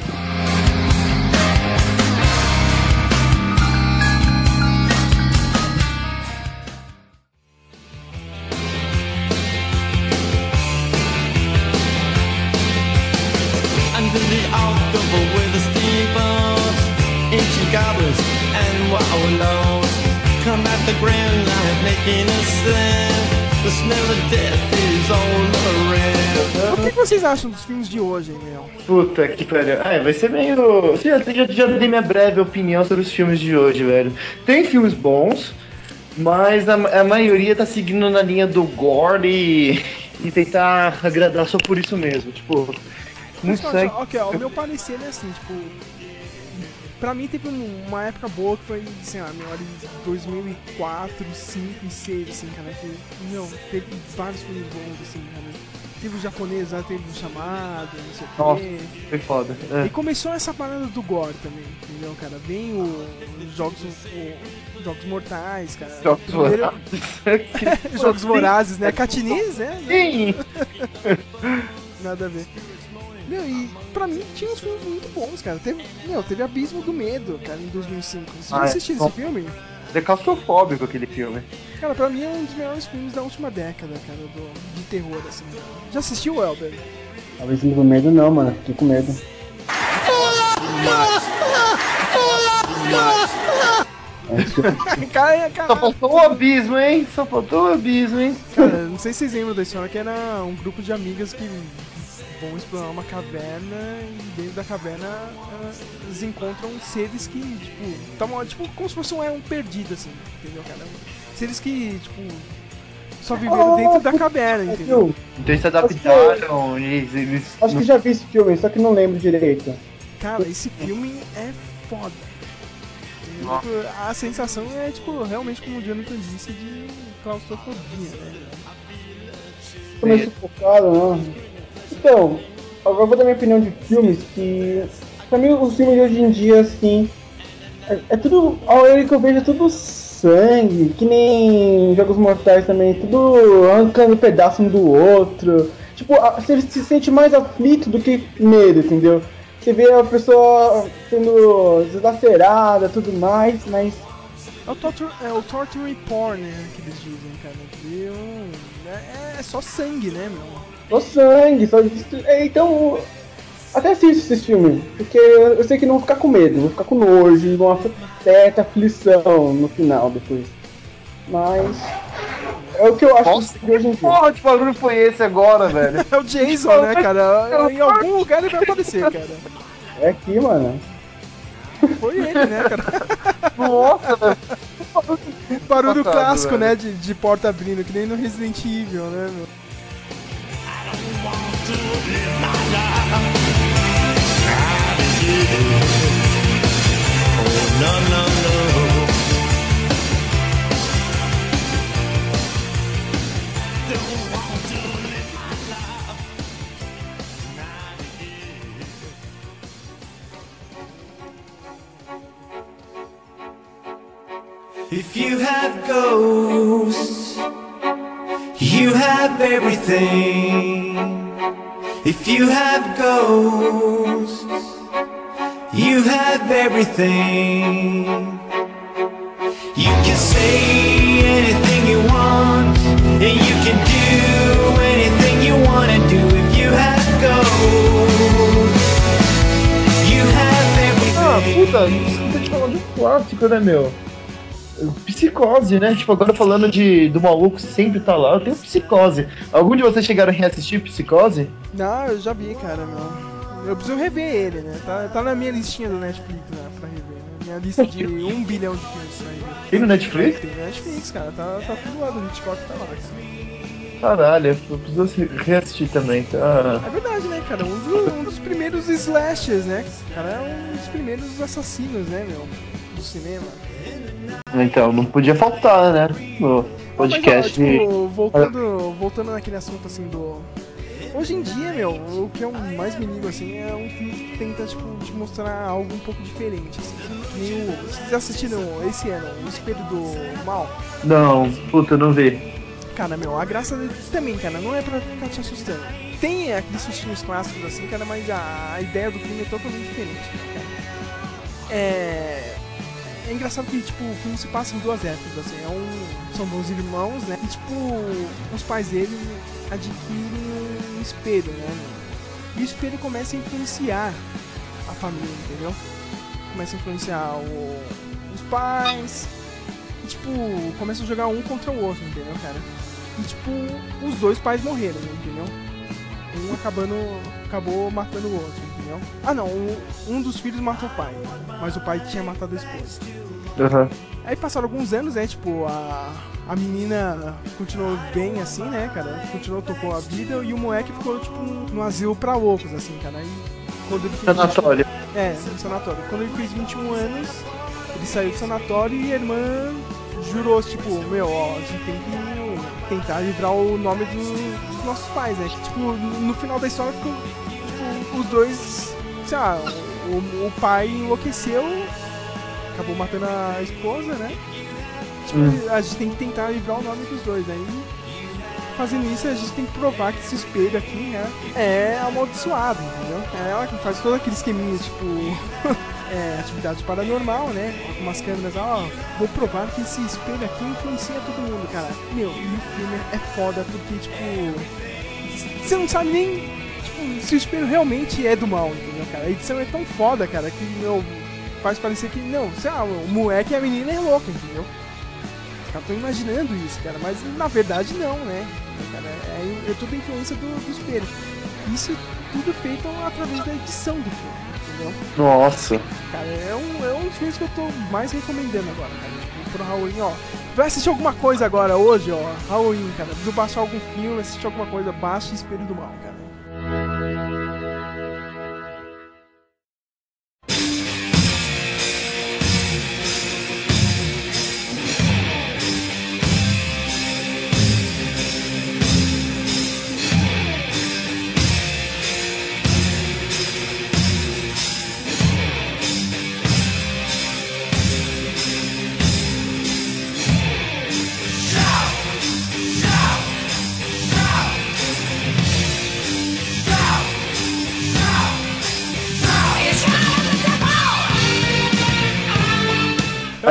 O que vocês acham dos filmes de hoje, meu? Puta que pariu. Ah, vai ser meio. Já, já, já dei minha breve opinião sobre os filmes de hoje, velho. Tem filmes bons, mas a, a maioria tá seguindo na linha do gore e, e tentar agradar só por isso mesmo. Tipo, muito Mas, sangue. Ok, ó, o meu parecer é assim, tipo. Pra mim teve um- uma época boa que foi, sei lá, meu, ali 2004, 2005 e 2006, assim, cara, que, meu, teve vários filmes bons, assim, cara. Teve o japonês lá, teve o chamado, não sei o Nossa, quê. foi foda. É. E começou essa parada do gore também, entendeu, cara? Vem o, os jogos, o- jogos mortais, cara. Jogos Primeiro- vorazes. jogos vorazes, né? Catiniz, né? Sim! Nada a ver. Meu, e pra mim tinha uns filmes muito bons, cara. Teve, meu, teve Abismo do Medo, cara, em 2005. Vocês já Ah, é. assistiram Bom. esse filme? É claustrofóbico aquele filme. Cara, pra mim é um dos melhores filmes da última década, cara, do, de terror, assim. Já assistiu, Elber? Talvez não com medo não, mano. Fiquei com medo. cara, cara, Só faltou o abismo, hein? Só faltou o abismo, hein? Cara, não sei se vocês lembram da história que era um grupo de amigas que vão explorar uma caverna e dentro da caverna eles encontram seres que, tipo, tavam, tipo, como se fosse um, é um perdido, assim, entendeu, cara? Seres que, tipo, só viveram dentro da caverna, entendeu? Então eles se adaptaram, eles. eles Acho que já vi esse filme, só que não lembro direito. Cara, esse filme é foda. Tipo, a sensação é, tipo, realmente como o Jonathan disse, de claustrofobia, né? Tô meio sufocado, não. Então, agora vou dar minha opinião de filmes que. Pra mim, os filmes de hoje em dia, assim. É, é tudo. A hora que eu vejo é tudo sangue, que nem Jogos Mortais também, tudo arrancando pedaço um do outro. Tipo, você se sente mais aflito do que medo, entendeu? Você vê a pessoa sendo deslacerada tudo mais, mas É o, torture, é o torture porn, né, que eles dizem, cara. Que um, é, é só sangue, né, meu? Só sangue, só destru- é, Então, até assisto esse filme, porque eu sei que não vou ficar com medo, vou ficar com nojo uma certa aflição no final depois. Mas é o que eu acho de hoje em dia. Porra, que barulho foi esse agora, velho? É o Jason, né, cara? Em algum lugar ele vai aparecer, cara. É aqui, mano. Foi ele, né, cara? Nossa, velho. Barulho Passado, clássico, velho. né, de, de porta abrindo, que nem no Resident Evil, né, meu? No, no, no. If you have ghosts, you have everything. If you have ghosts, you have everything. You can say anything you want, and you can do anything you want to do. If you have ghosts, you clássico, né, meu? Psicose, né? Tipo, agora falando de do maluco sempre tá lá, eu tenho psicose. Algum de vocês chegaram a reassistir Psicose? Não, eu já vi, cara, meu. Eu preciso rever ele, né? Tá, tá na minha listinha do Netflix, né? Pra rever, né? Minha lista de um bilhão de filmes pra rever. Tem no Netflix? Tem no Netflix, cara. Tá, tá tudo lá do Hitchcock, tá lá. cara. Caralho, eu preciso reassistir também, tá? É verdade, né, cara? Um, do- um dos primeiros slashers, né? O cara é um dos primeiros assassinos, né, meu? Do cinema. Então, não podia faltar, né? No podcast. Mas, ó, tipo, voltando, voltando naquele assunto assim do. Hoje em dia, meu, o que eu mais me ligo assim é um filme que tenta, tipo, te mostrar algo um pouco diferente, assim. Que o. Vocês assistiram esse ano, O Espelho do Mal? Não, puta, não vi. Cara, meu, a graça dele também, cara, não é pra ficar te assustando. Tem aqueles sustinhos clássicos assim, cara, mas a, a ideia do filme é totalmente diferente, cara. É. É engraçado que, tipo, o filme se passa em duas épocas, assim. É um... São dois irmãos, né? E, tipo, os pais dele adquirem um espelho, né? E o espelho começa a influenciar a família, entendeu? Começa a influenciar o- os pais. E, tipo, começa a jogar um contra o outro, entendeu, cara? E, tipo, os dois pais morreram, entendeu? Um acabando. acabou matando o outro, entendeu? Ah não, um, um dos filhos matou o pai, mas o pai tinha matado a esposa. Aham. Aí passaram alguns anos, né? Tipo, a, a menina continuou bem assim, né, cara? Continuou, tocou a vida e o moleque ficou, tipo, no asilo pra loucos, assim, cara. Aí quando ele fez Sanatório. 20 É, no sanatório. Quando ele fez 21 anos, ele saiu do sanatório e a irmã jurou, tipo, meu, ó, a gente tem que tentar livrar o nome do- dos nossos pais, né? Tipo, no final da história ficou, tipo, os dois, sei lá, o, o pai enlouqueceu, acabou matando a esposa, né? Tipo, Hum. a gente tem que tentar livrar o nome dos dois, aí fazendo isso a gente tem que provar que esse espelho aqui, né, é amaldiçoado, entendeu? É ela que faz todo aquele esqueminha, tipo, é, atividade paranormal, né? Com umas câmeras, ó, vou provar que esse espelho aqui influencia todo mundo, cara. Meu, e o filme é foda porque, tipo, você não sabe nem, tipo, se o espelho realmente é do mal, entendeu, cara? A edição é tão foda, cara, que, meu, faz parecer que, não, sei lá, o moleque e a menina é louca, entendeu? Os caras estão imaginando isso, cara, mas na verdade não, né? Cara, é, é toda a influência do, do espelho. Isso tudo feito através da edição do filme, entendeu? Nossa. Cara, é um, é um dos filmes que eu tô mais recomendando agora, cara. Tipo, pro Halloween, ó. Vai assistir alguma coisa agora, hoje, ó. Halloween, cara. Precisa baixar algum filme, assistir alguma coisa, baixa Espelho do Mal, cara.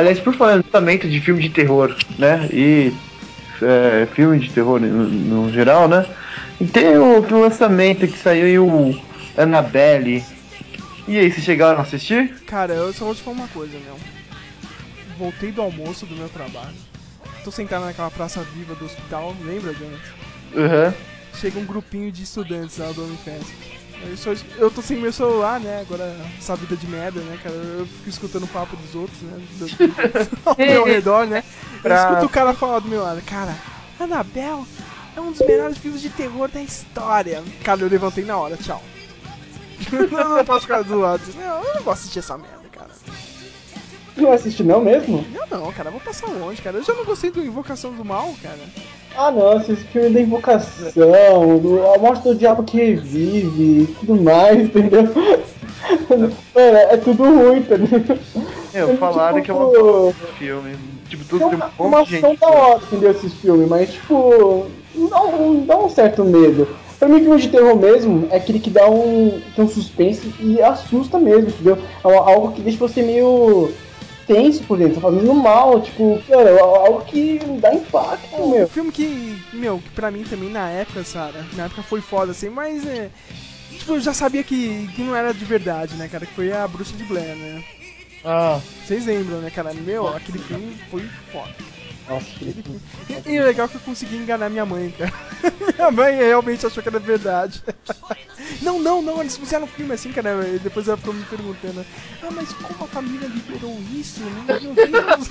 Aliás, por falar em lançamento de filme de terror, né? E é, filme de terror no, no geral, né? E tem o, o lançamento que saiu aí, o Annabelle. E aí, vocês chegaram a assistir? Cara, eu só vou te falar uma coisa, meu. Voltei do almoço do meu trabalho. Tô sentado naquela praça viva do hospital, lembra, Jonathan? Aham. Chega um grupinho de estudantes lá do Unifesp. Eu, só- eu tô sem meu celular, né? Agora, essa vida de merda, né, cara? Eu fico escutando o papo dos outros, né? do- ao meu redor, né? Eu Pra- escuto o cara falar do meu lado. Cara, Anabel é um dos melhores filmes de terror da história. Cara, eu levantei na hora, tchau. não, não posso ficar do lado. Não, eu não vou assistir essa merda, não assiste não mesmo? Eu não, cara, eu vou passar longe, cara. Eu já não gostei do Invocação do Mal, cara. Ah não, esse filme da invocação, do, a morte do diabo que revive e tudo mais, entendeu? Mano, é tudo ruim, entendeu? Meu, falaram que é uma tipo, boa filme. Tipo, tudo Tem tem uma, um uma monte de ação gente. da hora, entendeu, esses filmes, mas tipo, dá um, dá um certo medo. Pra mim, filme de terror mesmo é aquele que dá um, tem um suspense e assusta mesmo, entendeu? É algo que deixa você meio tenso por dentro, fazendo mal, tipo, cara, é algo que dá impacto, Um meu. filme que, meu, que pra mim também na época, Sara, na época foi foda assim, mas é. Tipo, eu já sabia que, que não era de verdade, né, cara? Que foi a Bruxa de Blair, né? Ah. Vocês lembram, né, cara? Meu, aquele filme foi foda. Nossa. E, e legal é que eu consegui enganar minha mãe, cara. minha mãe realmente achou que era verdade. não, não, não, eles fizeram um filme assim, cara. E depois ela ficou me perguntando: Ah, mas como a família liberou isso? Meu Deus!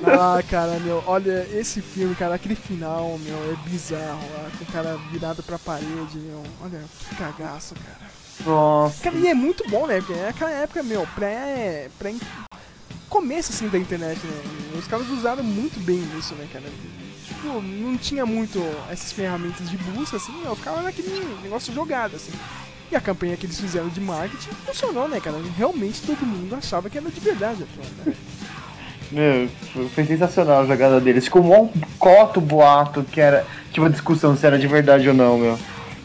ah, cara, meu, olha, esse filme, cara, aquele final, meu, é bizarro. Lá, com o cara virado pra parede, meu. Olha, que cagaço, cara. Nossa. Cara, e é muito bom, né? Porque é aquela época, meu, pré. pré começo assim da internet, né? Os caras usaram muito bem isso, né, cara? Tipo, não tinha muito essas ferramentas de busca, assim, eu ficava naquele negócio jogado, assim. E a campanha que eles fizeram de marketing funcionou, né, cara? Realmente todo mundo achava que era de verdade né? Meu, foi sensacional a jogada deles. Ficou um coto boato que era. Tipo, a discussão se era de verdade ou não, meu.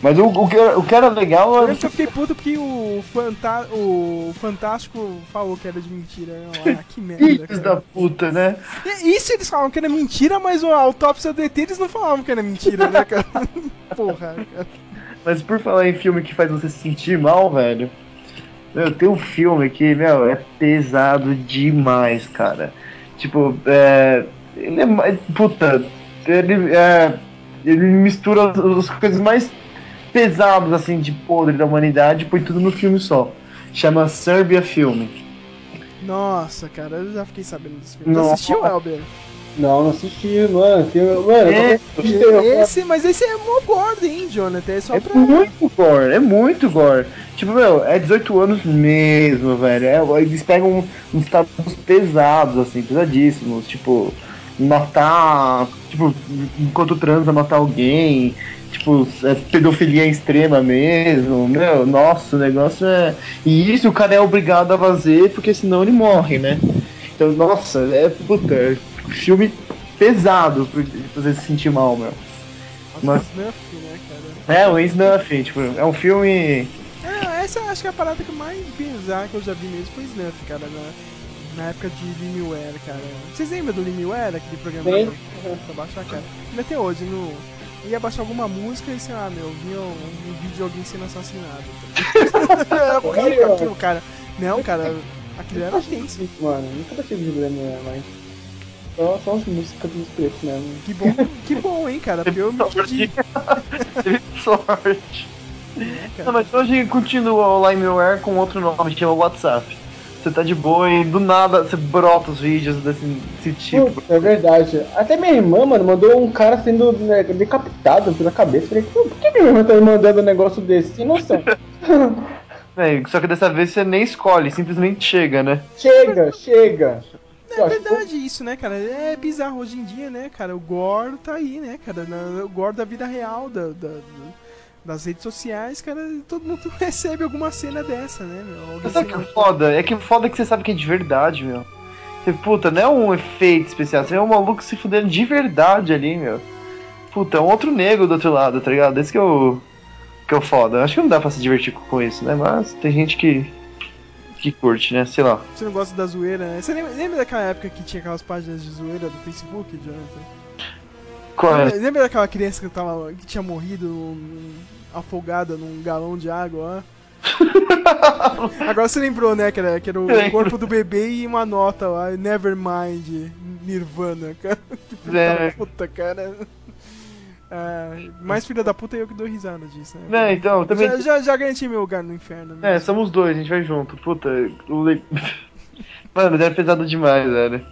Mas o, o, que, o que era legal Eu era. lembro que eu fiquei puto porque o, Fanta o Fantástico falou que era de mentira. Eu, Ah, que merda, Filhos da puta, né? E- Isso eles falavam que era mentira, mas a autópsia do ET eles não falavam que era mentira, né, cara? Porra, cara. Mas por falar em filme que faz você se sentir mal, velho. Meu, tem um filme que, meu, é pesado demais, cara. Tipo, é. Ele é mais. Puta. Ele é. Ele mistura as coisas mais pesadas, assim, de podre da humanidade põe tudo no filme só. Chama Serbia Filme. Nossa, cara, eu já fiquei sabendo desse filme. Nossa. Você assistiu, Elber? Não, não assisti, mano. Tem, mano, É, Esse, mas esse é mó gordo, hein, Jonathan? É só É pra. muito gore, é muito gore. Tipo, meu, é 18 anos mesmo, velho. É, eles pegam uns tatus pesados, assim, pesadíssimos. Tipo, matar. Tipo, enquanto transa, matar alguém. Tipo, é pedofilia extrema mesmo. Meu, nossa, o negócio é. E isso o cara é obrigado a fazer porque senão ele morre, né? Então, nossa, é puta, é filme pesado pra fazer se sentir mal, meu. Mas- Snuff, né, cara? é, o Snuff, tipo, é um filme. É, essa eu acho que é a parada que mais bizarra que eu já vi mesmo foi Snuff, cara, na, na época de Limeware, cara. Vocês lembram do Limeware, aquele programa Sim. pra, pra baixar, cara? Ainda até hoje, no, ia baixar alguma música e sei lá, meu, vinha um, um vídeo de alguém sendo assassinado. tá? era horrível aquilo, cara. Não, cara, aquilo era tenso. Mano, nunca baixei vídeo da minha, mas. Só, só as músicas dos preços mesmo. Que bom, que bom, hein, cara, porque eu me fudi. Teve sorte. É, Não, mas hoje continua o Limeware com outro nome, chama WhatsApp. Você tá de boa e do nada você brota os vídeos desse, desse tipo. Putz, é verdade. Até minha irmã, mano, mandou um cara sendo né, decapitado pela cabeça. Falei, "Pô, por que minha irmã tá me mandando um negócio desse? Sem noção. É, só que dessa vez você nem escolhe, simplesmente chega, né? chega, chega. É verdade isso, né, cara? É bizarro hoje em dia, né, cara? O gore tá aí, né, cara? O gore da vida real, da, da- das redes sociais, cara, todo mundo recebe alguma cena dessa, né, meu? Alguém sabe o que é foda? É que foda é que você sabe que é de verdade, meu. Você, puta, não é um efeito especial, você é um maluco se fudendo de verdade ali, meu. Puta, é um outro negro do outro lado, tá ligado? Esse que é o. que é o foda. Acho que não dá pra se divertir com isso, né? Mas tem gente que. que curte, né? Sei lá. Você não gosta da zoeira, né? Você lembra, lembra daquela época que tinha aquelas páginas de zoeira do Facebook, Jonathan? É? Lembra, daquela criança que, tava, que tinha morrido afogada num galão de água lá? Agora você lembrou, né? Que era, que era o Lembro. corpo do bebê e uma nota lá, Nevermind, Nirvana, cara. Que filho É. da puta, cara. Ah, mais filha da puta é eu que dou risada disso, né? Né, então, também- Já, já, já garanti meu lugar no inferno. né? É, somos dois, a gente vai junto. Puta, o. Mano, é pesado demais, velho.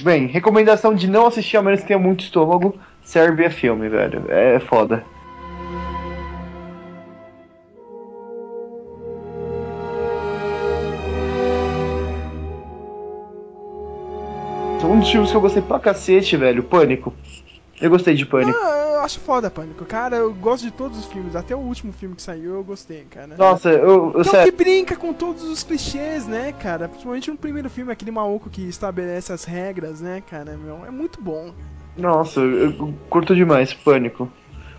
Bem, recomendação de não assistir a menos que tenha muito estômago, serve a filme, velho. É foda. Um dos filmes que eu gostei pra cacete, velho, Pânico. Eu gostei de Pânico. Ah, acho foda Pânico. Cara, eu gosto de todos os filmes. Até o último filme que saiu eu gostei, cara. Nossa, eu, eu Que é o sério. que brinca com todos os clichês, né, cara? Principalmente no primeiro filme, aquele maluco que estabelece as regras, né, cara? Meu, é muito bom. Nossa, eu curto demais Pânico.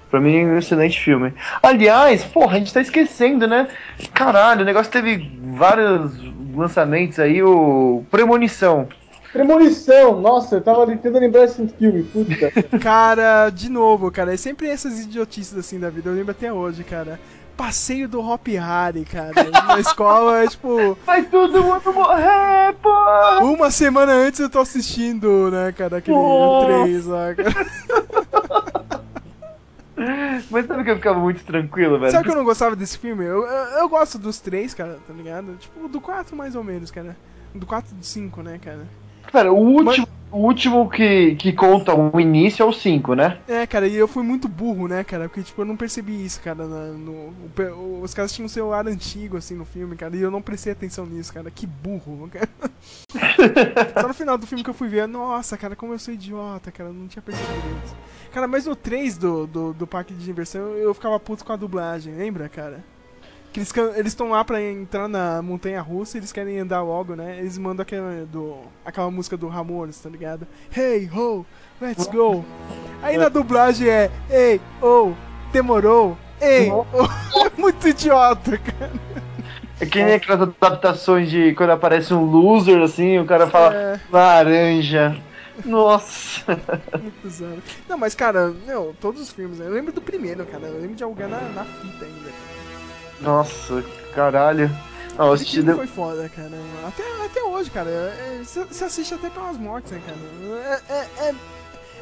Pra mim é um excelente filme. Aliás, porra, a gente tá esquecendo, né? Caralho, o negócio teve vários lançamentos aí, o Premonição. Premonição! Nossa, eu tava tentando lembrar desse filme, puta. Cara, de novo, cara, é sempre essas idiotices assim da vida. Eu lembro até hoje, cara. passeio do Hop Harry, cara. Na escola, é tipo. Vai todo mundo morrer, porra! Uma semana antes eu tô assistindo, né, cara, aquele Pô. 3 lá, cara. Mas sabe que eu ficava muito tranquilo, velho? Sabe que eu não gostava desse filme? Eu, eu, eu gosto dos três, cara, tá ligado? Tipo, do 4 mais ou menos, cara. Do 4 e do 5, né, cara? Cara, o último, o último que, que conta o início é o 5, né? É, cara, e eu fui muito burro, né, cara? Porque, tipo, eu não percebi isso, cara. na- no, o os caras tinham um celular antigo, assim, no filme, cara, e eu não prestei atenção nisso, cara. Que burro, cara. Só no final do filme que eu fui ver, nossa, cara, como eu sou idiota, cara, eu não tinha percebido isso. Cara, mas no 3 do, do, do parque de diversão eu ficava puto com a dublagem, lembra, cara? Que eles estão lá pra entrar na montanha russa, eles querem andar logo, né? Eles mandam aquela, do, aquela música do Ramones, tá ligado? Hey, ho, let's go. Aí na dublagem é, ei, oh, demorou, ei, oh. muito idiota, cara. É que nem aquelas adaptações de quando aparece um loser, assim, o cara fala É. laranja. Nossa. Muito. Não, mas cara, meu, todos os filmes, né? eu lembro do primeiro, cara, eu lembro de alugar na, na fita ainda. Nossa, caralho. Não, eu assisti de- foi foda, cara. Até, até hoje, cara. é- Você você assiste até pelas mortes, né, cara? É, é, é,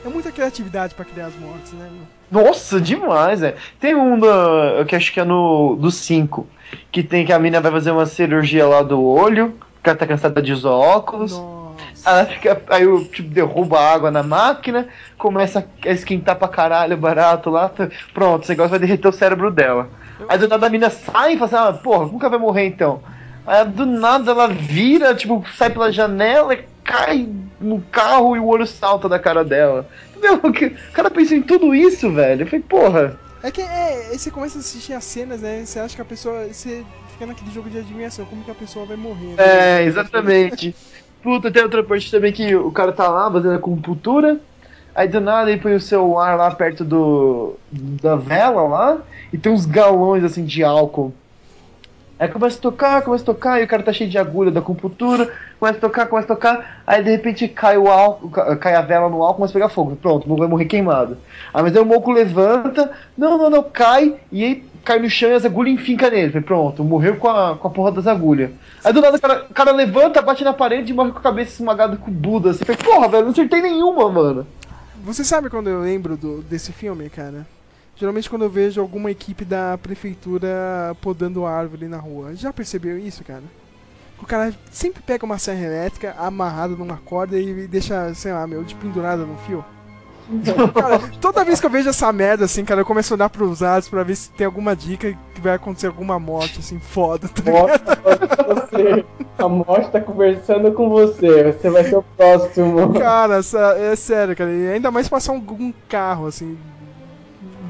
é muita criatividade pra criar as mortes, né? Nossa, demais, é. Tem um da, que acho que é no do 5, que tem que a mina vai fazer uma cirurgia lá do olho, porque ela tá cansada de usar óculos. Aí o tipo derruba a água na máquina, começa a esquentar pra caralho barato lá, tá- pronto, esse negócio vai derreter o cérebro dela. Aí do nada a mina sai e fala assim, ah, porra, nunca vai morrer então. Aí do nada ela vira, tipo, sai pela janela e cai no carro e o olho salta da cara dela. Meu, o cara pensou em tudo isso, velho. Eu falei, porra. É que é, você começa a assistir as cenas, né? Você acha que a pessoa. Você fica naquele jogo de adivinhação, como que a pessoa vai morrer. né? É, exatamente. Puta, tem outra parte também que o cara tá lá fazendo a compultura. Aí do nada ele põe o celular lá perto do da vela lá e tem uns galões assim de álcool. Aí começa a tocar, começa a tocar, e o cara tá cheio de agulha da compultura, começa a tocar, começa a tocar, aí de repente cai o álcool, ca- cai a vela no álcool, começa a pegar fogo. Pronto, vai morrer queimado. Aí mas aí o Moco levanta, não, não, não, cai, e aí cai no chão e as agulhas enfincam nele. Falei, Pronto, morreu com a, com a porra das agulhas. Aí do nada o cara, o cara levanta, bate na parede e morre com a cabeça esmagada com o Buda. Você falei, porra, velho, não acertei nenhuma, mano. Você sabe quando eu lembro do, desse filme, cara? Geralmente quando eu vejo alguma equipe da prefeitura podando árvore na rua. Já percebeu isso, cara? O cara sempre pega uma serra elétrica amarrada numa corda e deixa, sei lá, meu, de pendurada no fio. Cara, toda vez que eu vejo essa merda, assim, cara, eu começo a olhar pros lados pra ver se tem alguma dica que vai acontecer alguma morte, assim, foda, tá? Você, a morte tá conversando com você. Você vai ser o próximo. Cara, essa- é sério, cara. E ainda mais passar um, um carro, assim,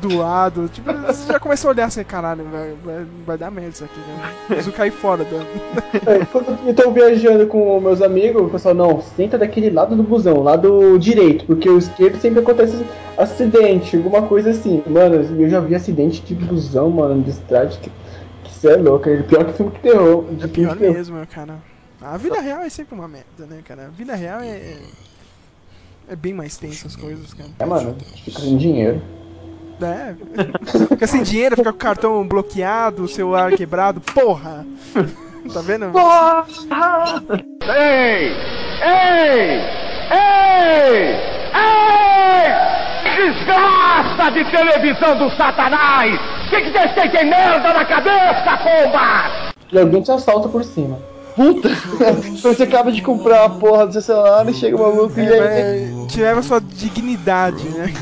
do lado. Tipo, você já começa a olhar assim, caralho, vai, vai, vai dar merda isso aqui, né? Preciso cair fora da. É, Quando eu tô viajando com meus amigos, o pessoal, não, senta daquele lado do busão, lado direito, porque o esquerdo sempre acontece acidente, alguma coisa assim. Mano, eu já vi acidente de busão, mano, de estrade, que, que cê é louco, é pior que filme que terror. É pior mesmo, meu, cara. A vida real é sempre uma merda, né, cara? A vida real é. É bem mais tensa as coisas, cara. É, mano, fica sem dinheiro. É. Fica sem dinheiro, fica com o cartão bloqueado, o celular quebrado, porra! Tá vendo? Ei! Ei! Ei! Ei! Desgraça de televisão do satanás! Que que vocês têm merda na cabeça, pomba? E alguém te assalta por cima. Puta! Você acaba de comprar a porra do seu celular e chega o maluco e aí. É, te leva sua dignidade, né?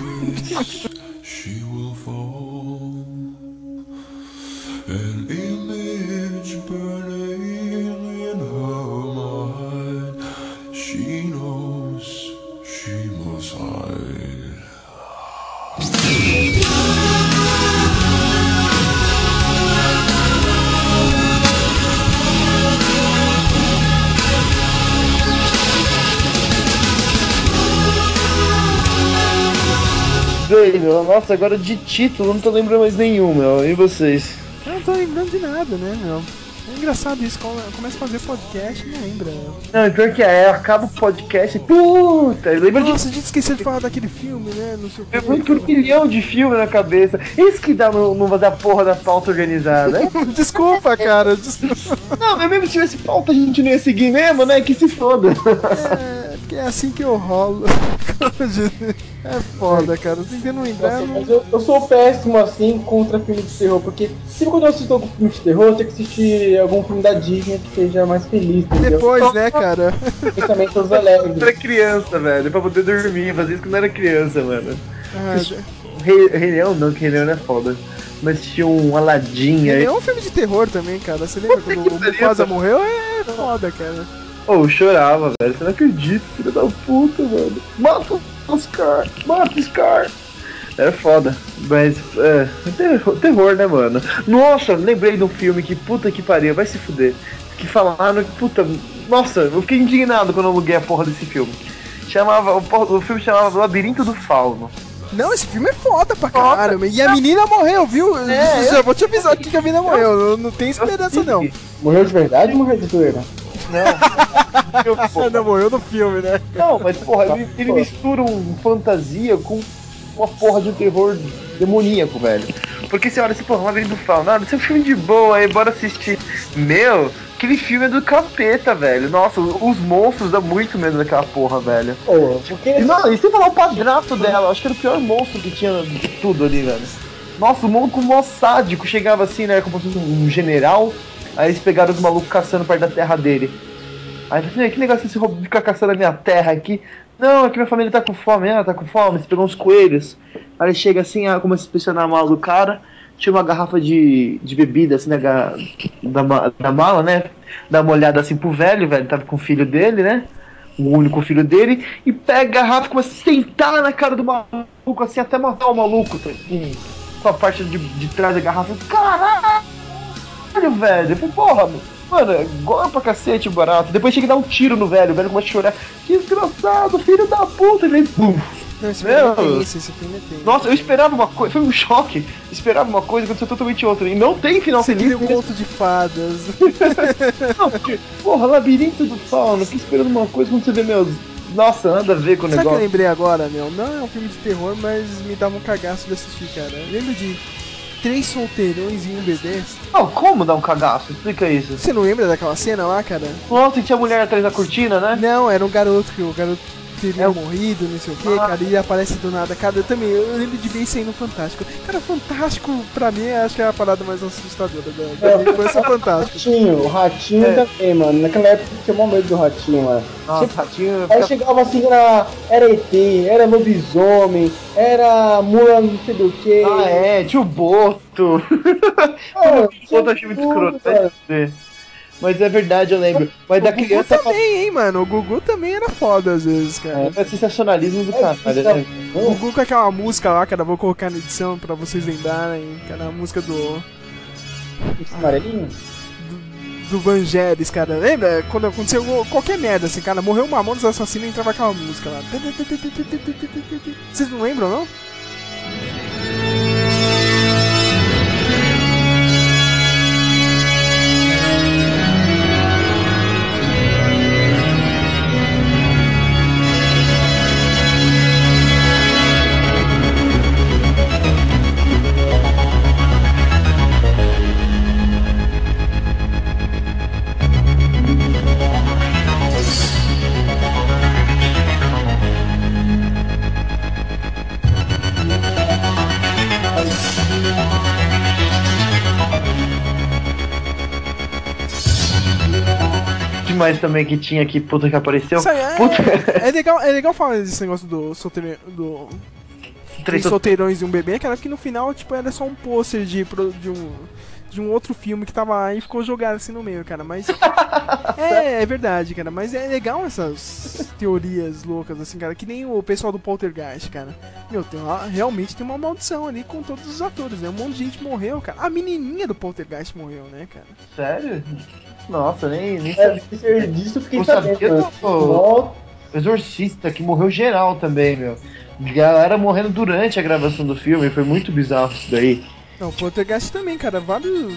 Bem, meu, nossa, agora de título, não tô lembrando mais nenhum, meu. E vocês? Eu não tô lembrando de nada, né, meu? É engraçado isso, come- começa a fazer podcast e não lembra. Não, pior que é, acaba o podcast e puta, lembra de Nossa, a gente esqueceu de falar daquele filme, né? Não sei o É que. muito milhão de filme na cabeça. Isso que dá no, no fazer a porra da pauta organizada. É Desculpa, cara. Desculpa. Não, mas mesmo se tivesse pauta a gente não ia seguir mesmo, né? Que se foda. É, porque é assim que eu rolo. É foda, cara. Tentando lembrar. Nossa, não- mas eu, eu sou péssimo assim contra filme de terror, porque sempre quando eu assisto algum filme de terror, eu tenho que assistir algum filme da Disney que seja mais feliz, entendeu? Depois, né, cara? Pensamentos Eu alegres. era criança, velho, pra poder dormir, fazer isso quando eu era criança, mano. Ah, Rei, Rei Leão não, que Rei Leão não é foda. Mas tinha um Aladdin aí. é um filme de terror também, cara. Você lembra quando o Mufasa morreu? É foda, cara. Oh, eu chorava, velho. Você não acredita, filho da puta, velho. Mata o Scar, mata o Scar. Era foda. Mas, é, terror, terror, né, mano? Nossa, lembrei de um filme que puta que pariu, vai se fuder. Que falaram que, puta, nossa, eu fiquei indignado quando eu aluguei a porra desse filme. Chamava, o, o filme chamava Labirinto do Fauno. Não, esse filme é foda pra caralho. E a menina morreu, viu? É, Já vou te avisar aqui que a menina morreu. Não, não tem esperança, não. Morreu de verdade ou morreu de zoeira? não, morreu no filme, né? Não, mas porra, ele, ele mistura um fantasia com uma porra de um terror demoníaco, velho. Porque você olha assim, porra, do Fauno, nada, isso é um filme de boa aí, bora assistir. Meu, aquele filme é do capeta, velho. Nossa, os monstros dão muito medo daquela porra, velho. E, não, e sem falar o padrasto dela, acho que era o pior monstro que tinha de tudo ali, velho. Nossa, o maluco mó sádico chegava assim, né, como se fosse um general, aí eles pegaram os malucos caçando perto da terra dele. Aí eu falei assim, que negócio é esse roubo ficar caçando a minha terra aqui? Não, é que minha família tá com fome. Ah, tá com fome, você pegou uns coelhos. Aí ele chega assim, começa a inspecionar a mala do cara. Tinha uma garrafa de, de bebida, assim, na, da, da mala, né? Dá uma olhada assim pro velho, velho tava com o filho dele, né? O único filho dele. E pega a garrafa e começa a sentar na cara do maluco, assim, até matar o maluco. Com, com a parte de, de trás da garrafa. Caralho, velho. Eu falei, porra, mano, é gore pra cacete o barato. Depois chega e dá um tiro no velho, o velho começa a chorar. Que desgraçado, filho da puta. Ele, pum. Não, esse filme é tenso, esse filme é tenso. Nossa, eu esperava uma coisa, foi um choque. Esperava uma coisa, aconteceu totalmente outra. E não tem final Você feliz. queria um conto de fadas. Não, porque, porra, labirinto do fauno, que esperando uma coisa quando você vê meus. Nossa, nada a ver com o Sabe o que eu negócio. lembrei agora, meu? Não é um filme de terror, mas me dava um cagaço de assistir, cara. Eu lembro de Três Solteirões e um Bebê. Não, como dar um cagaço? Explica isso. Você não lembra daquela cena lá, cara? Nossa, e tinha mulher atrás da cortina, né? Não, era um garoto que o garoto teria morrido, não sei o que, Ah. cara, e ele aparece do nada. Cara, eu também, eu lembro de ver isso aí no Fantástico. Cara, Fantástico, pra mim, acho que é a parada mais assustadora da, da infância Fantástico. Ratinho, o ratinho É. também, mano. Naquela época eu tinha mó medo do ratinho, mano. Nossa, Sempre- ratinho. Aí chegava assim, era, era ET, era lobisomem, era mula não sei do que. Ah, é, tio Boto. Ah, Boto achei muito escroto. Mas é verdade, eu lembro. Mas da O Gugu criança. também, hein, mano. O Gugu também era foda às vezes, cara. É sensacionalismo do caralho, né? O Gugu com aquela música lá, cara, vou colocar na edição pra vocês lembrarem, cara, a música do. Amarelinho? Do Vangelis, cara. Lembra? Quando aconteceu qualquer merda, assim, cara, morreu uma mão dos assassinos e entrava aquela música lá. Vocês não lembram, não? Demais também que tinha aqui, puta que apareceu. Aí é, Puta. é legal, é legal falar desse negócio do solteiro, do Três solteirões e um bebê, cara, que no final, tipo, era só um pôster de, de um de um outro filme que tava lá e ficou jogado assim no meio, cara, mas é, é verdade, cara, mas é legal essas teorias loucas assim, cara, que nem o pessoal do Poltergeist, cara. Meu, tem uma- realmente tem uma maldição ali com todos os atores, né? Um monte de gente morreu, cara. A menininha do Poltergeist morreu, né, cara? Sério? Nossa, nem, nem É, disso eu fiquei Eu sabendo. sabia do Exorcista, que morreu geral também, meu. Galera morrendo durante a gravação do filme, foi muito bizarro isso daí. Não, o Poltergeist também, cara. Vários.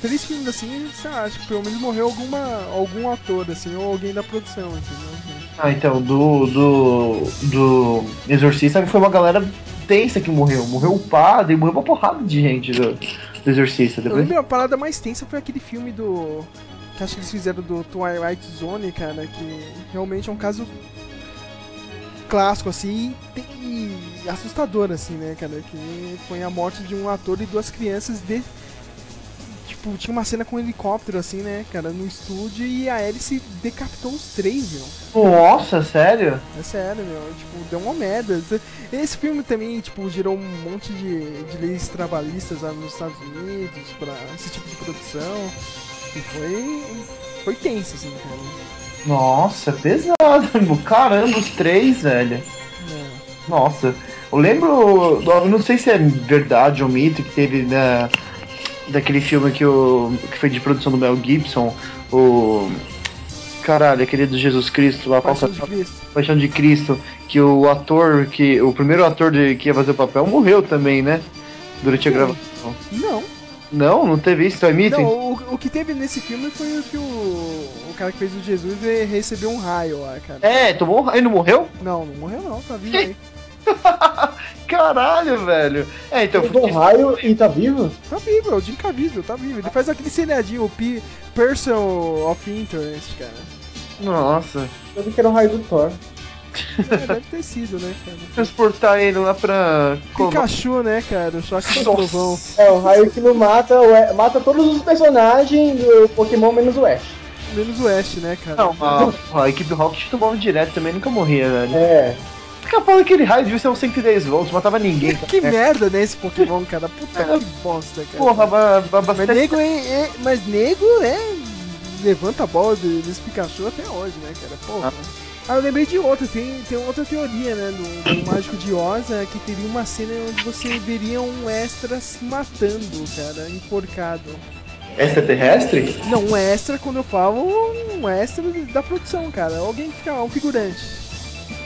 Três filmes assim, você acha que pelo menos morreu alguma, algum ator, assim, ou alguém da produção, entendeu? Ah, então, do. do. do Exorcista foi uma galera tensa que morreu. Morreu o padre, morreu uma porrada de gente do, do Exorcista. Eu Depois... lembro a parada mais tensa foi aquele filme do. Que acho que eles fizeram do Twilight Zone, cara, que realmente é um caso clássico, assim, e assustador, assim, né, cara? Que foi a morte de um ator e duas crianças de. Tipo, tinha uma cena com um helicóptero, assim, né, cara, no estúdio e a hélice decapitou os três, meu. Nossa, sério? É sério, meu. Tipo, deu uma merda. Esse filme também, tipo, gerou um monte de, de leis trabalhistas lá nos Estados Unidos pra esse tipo de produção. E foi. Foi tenso, assim, cara. Nossa, pesado. Caramba, os três, velho. Nossa. Eu lembro. Eu não sei se é verdade ou mito que teve na, daquele filme que, o, que foi de produção do Mel Gibson, o. Caralho, aquele do Jesus Cristo lá, que é? Paixão de Cristo. Paixão de Cristo, que o ator, que. O primeiro ator de, que ia fazer o papel morreu também, né? Durante a gravação. Não. Não, não teve isso, é mito? Não, o, o que teve nesse filme foi o que o, o cara que fez o Jesus recebeu um raio lá, cara. É, tomou um raio, não morreu? Não, não morreu não, tá vivo aí. Caralho, velho. É, então. Tomou um raio e tá vivo? Tá vivo, é o Jim Caviezel, tá vivo. Ele faz aquele seriadinho, o P Person of Interest, cara. Nossa. Eu vi que era um raio do Thor. É, deve ter sido, né, cara? Transportar ele lá pra. Pikachu, né, cara? O choque do trovão. É, o raio que não mata, mata todos os personagens do Pokémon menos o Ash. Menos o Ash, né, cara? Não, a, a equipe Rocket tomava direto também, nunca morria, velho. É. Fica falando que aquele raio devia ser uns 110 volts, matava ninguém. Que merda, né, esse Pokémon, cara? Puta que bosta, cara. Porra, ba- ba- Mas bastante. nego é, é- Mas nego é. Levanta a bola de- desse Pikachu até hoje, né, cara? Porra. Ah, eu lembrei de outra, tem, tem outra teoria, né, do, do Mágico de Oz, é, que teria uma cena onde você veria um extra se matando, cara, enforcado. Extraterrestre? Não, um extra, quando eu falo, um extra da produção, cara. Alguém que fica, um figurante.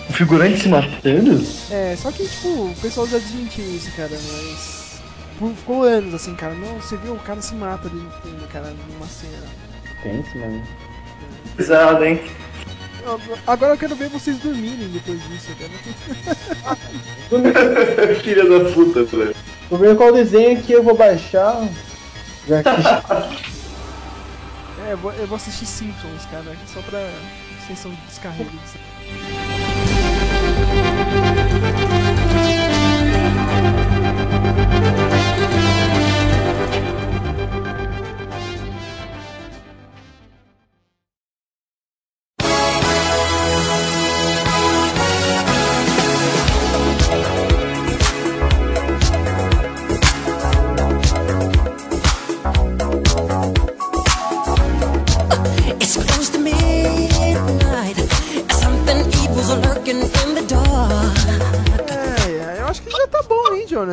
O figurante se matando? É, só que, tipo, o pessoal já desmentiu isso, cara, mas. por- Ficou anos assim, cara. Não, você viu, o cara se mata ali no filme, cara, numa cena. Tenso, mano. Pesado, hein? Agora eu quero ver vocês dormirem depois disso, cara. Filha da puta, velho. Tô vendo qual desenho que eu vou baixar. Já que É, eu vou, eu vou assistir Simpsons, cara, só pra sessão de descarrego. It's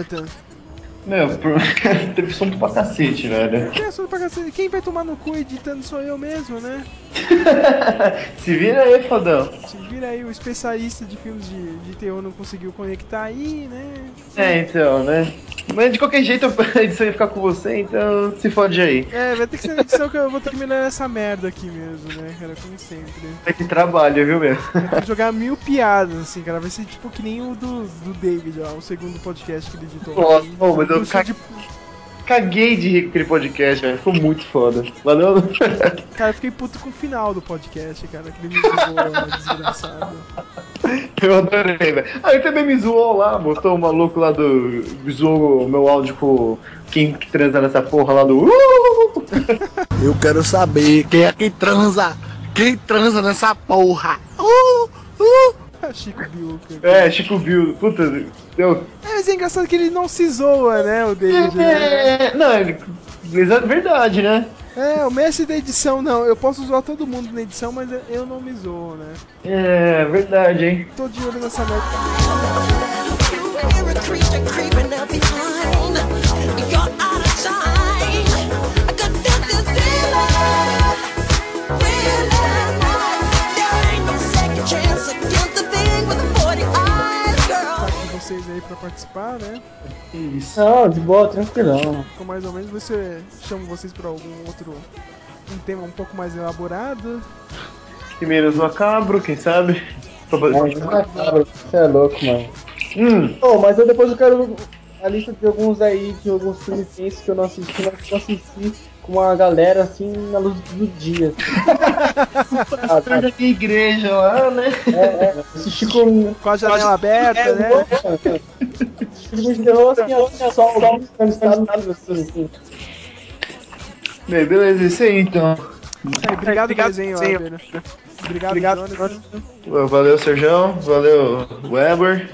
Jonathan? Meu, por- teve som pra cacete, velho. Que assunto pra cacete. Quem vai tomar no cu editando sou eu mesmo, né? Se vira aí, fodão. Se vira aí, o especialista de filmes de, de terror não conseguiu conectar aí, né? É, então, né? Mas de qualquer jeito a edição ia ficar com você, então se fode aí. É, vai ter que ser na edição que eu vou ter que melhorar essa merda aqui mesmo, né, cara? Como sempre. É que trabalho, viu, meu? Vai jogar mil piadas, assim, cara. Vai ser tipo que nem o do, do David, ó, o segundo podcast que ele editou. Nossa, pô, mas eu Ca- de- caguei de rir com aquele podcast, velho. Ficou muito foda. Valeu? Cara, eu fiquei puto com o final do podcast, cara. Que ele me jogou, desgraçado. Eu adorei, velho. Ah, ele também me zoou lá, mostrou o maluco lá do. Zoou o meu áudio com quem que transa nessa porra lá do. Uh! Eu quero saber quem é que transa. Quem transa nessa porra? Uh, uh. Chico Biuca. É, Chico Bill. Puta, deu. É, mas é engraçado que ele não se zoa, né, o David, né? É, não, ele. É verdade, né? É, o mestre da edição, não. Eu posso zoar todo mundo na edição, mas eu não me zoo, né? É, verdade, hein? Tô de olho nessa merda. Aí pra participar, né? Isso. Não, de boa, tranquilão. Ficou mais ou menos, você chamo vocês pra algum outro. Um tema um pouco mais elaborado. Menos macabro, quem sabe? Pra fazer- Você é louco, mano. Hum. Oh, mas eu depois eu quero a lista de alguns aí, de alguns filmes que eu não assisti, mas que eu assisti com uma galera assim na luz do dia. Ah, Atrás da minha igreja lá, né? É, é. Assisti com. Com a janela aberta, é, né? De terror assim, assim, só alguns cansados assim, assim. Bem, beleza, isso aí então. Aí, obrigado pelo desenho, Albert. Obrigado, Obrigado. Valeu, Serjão. Valeu, Weber.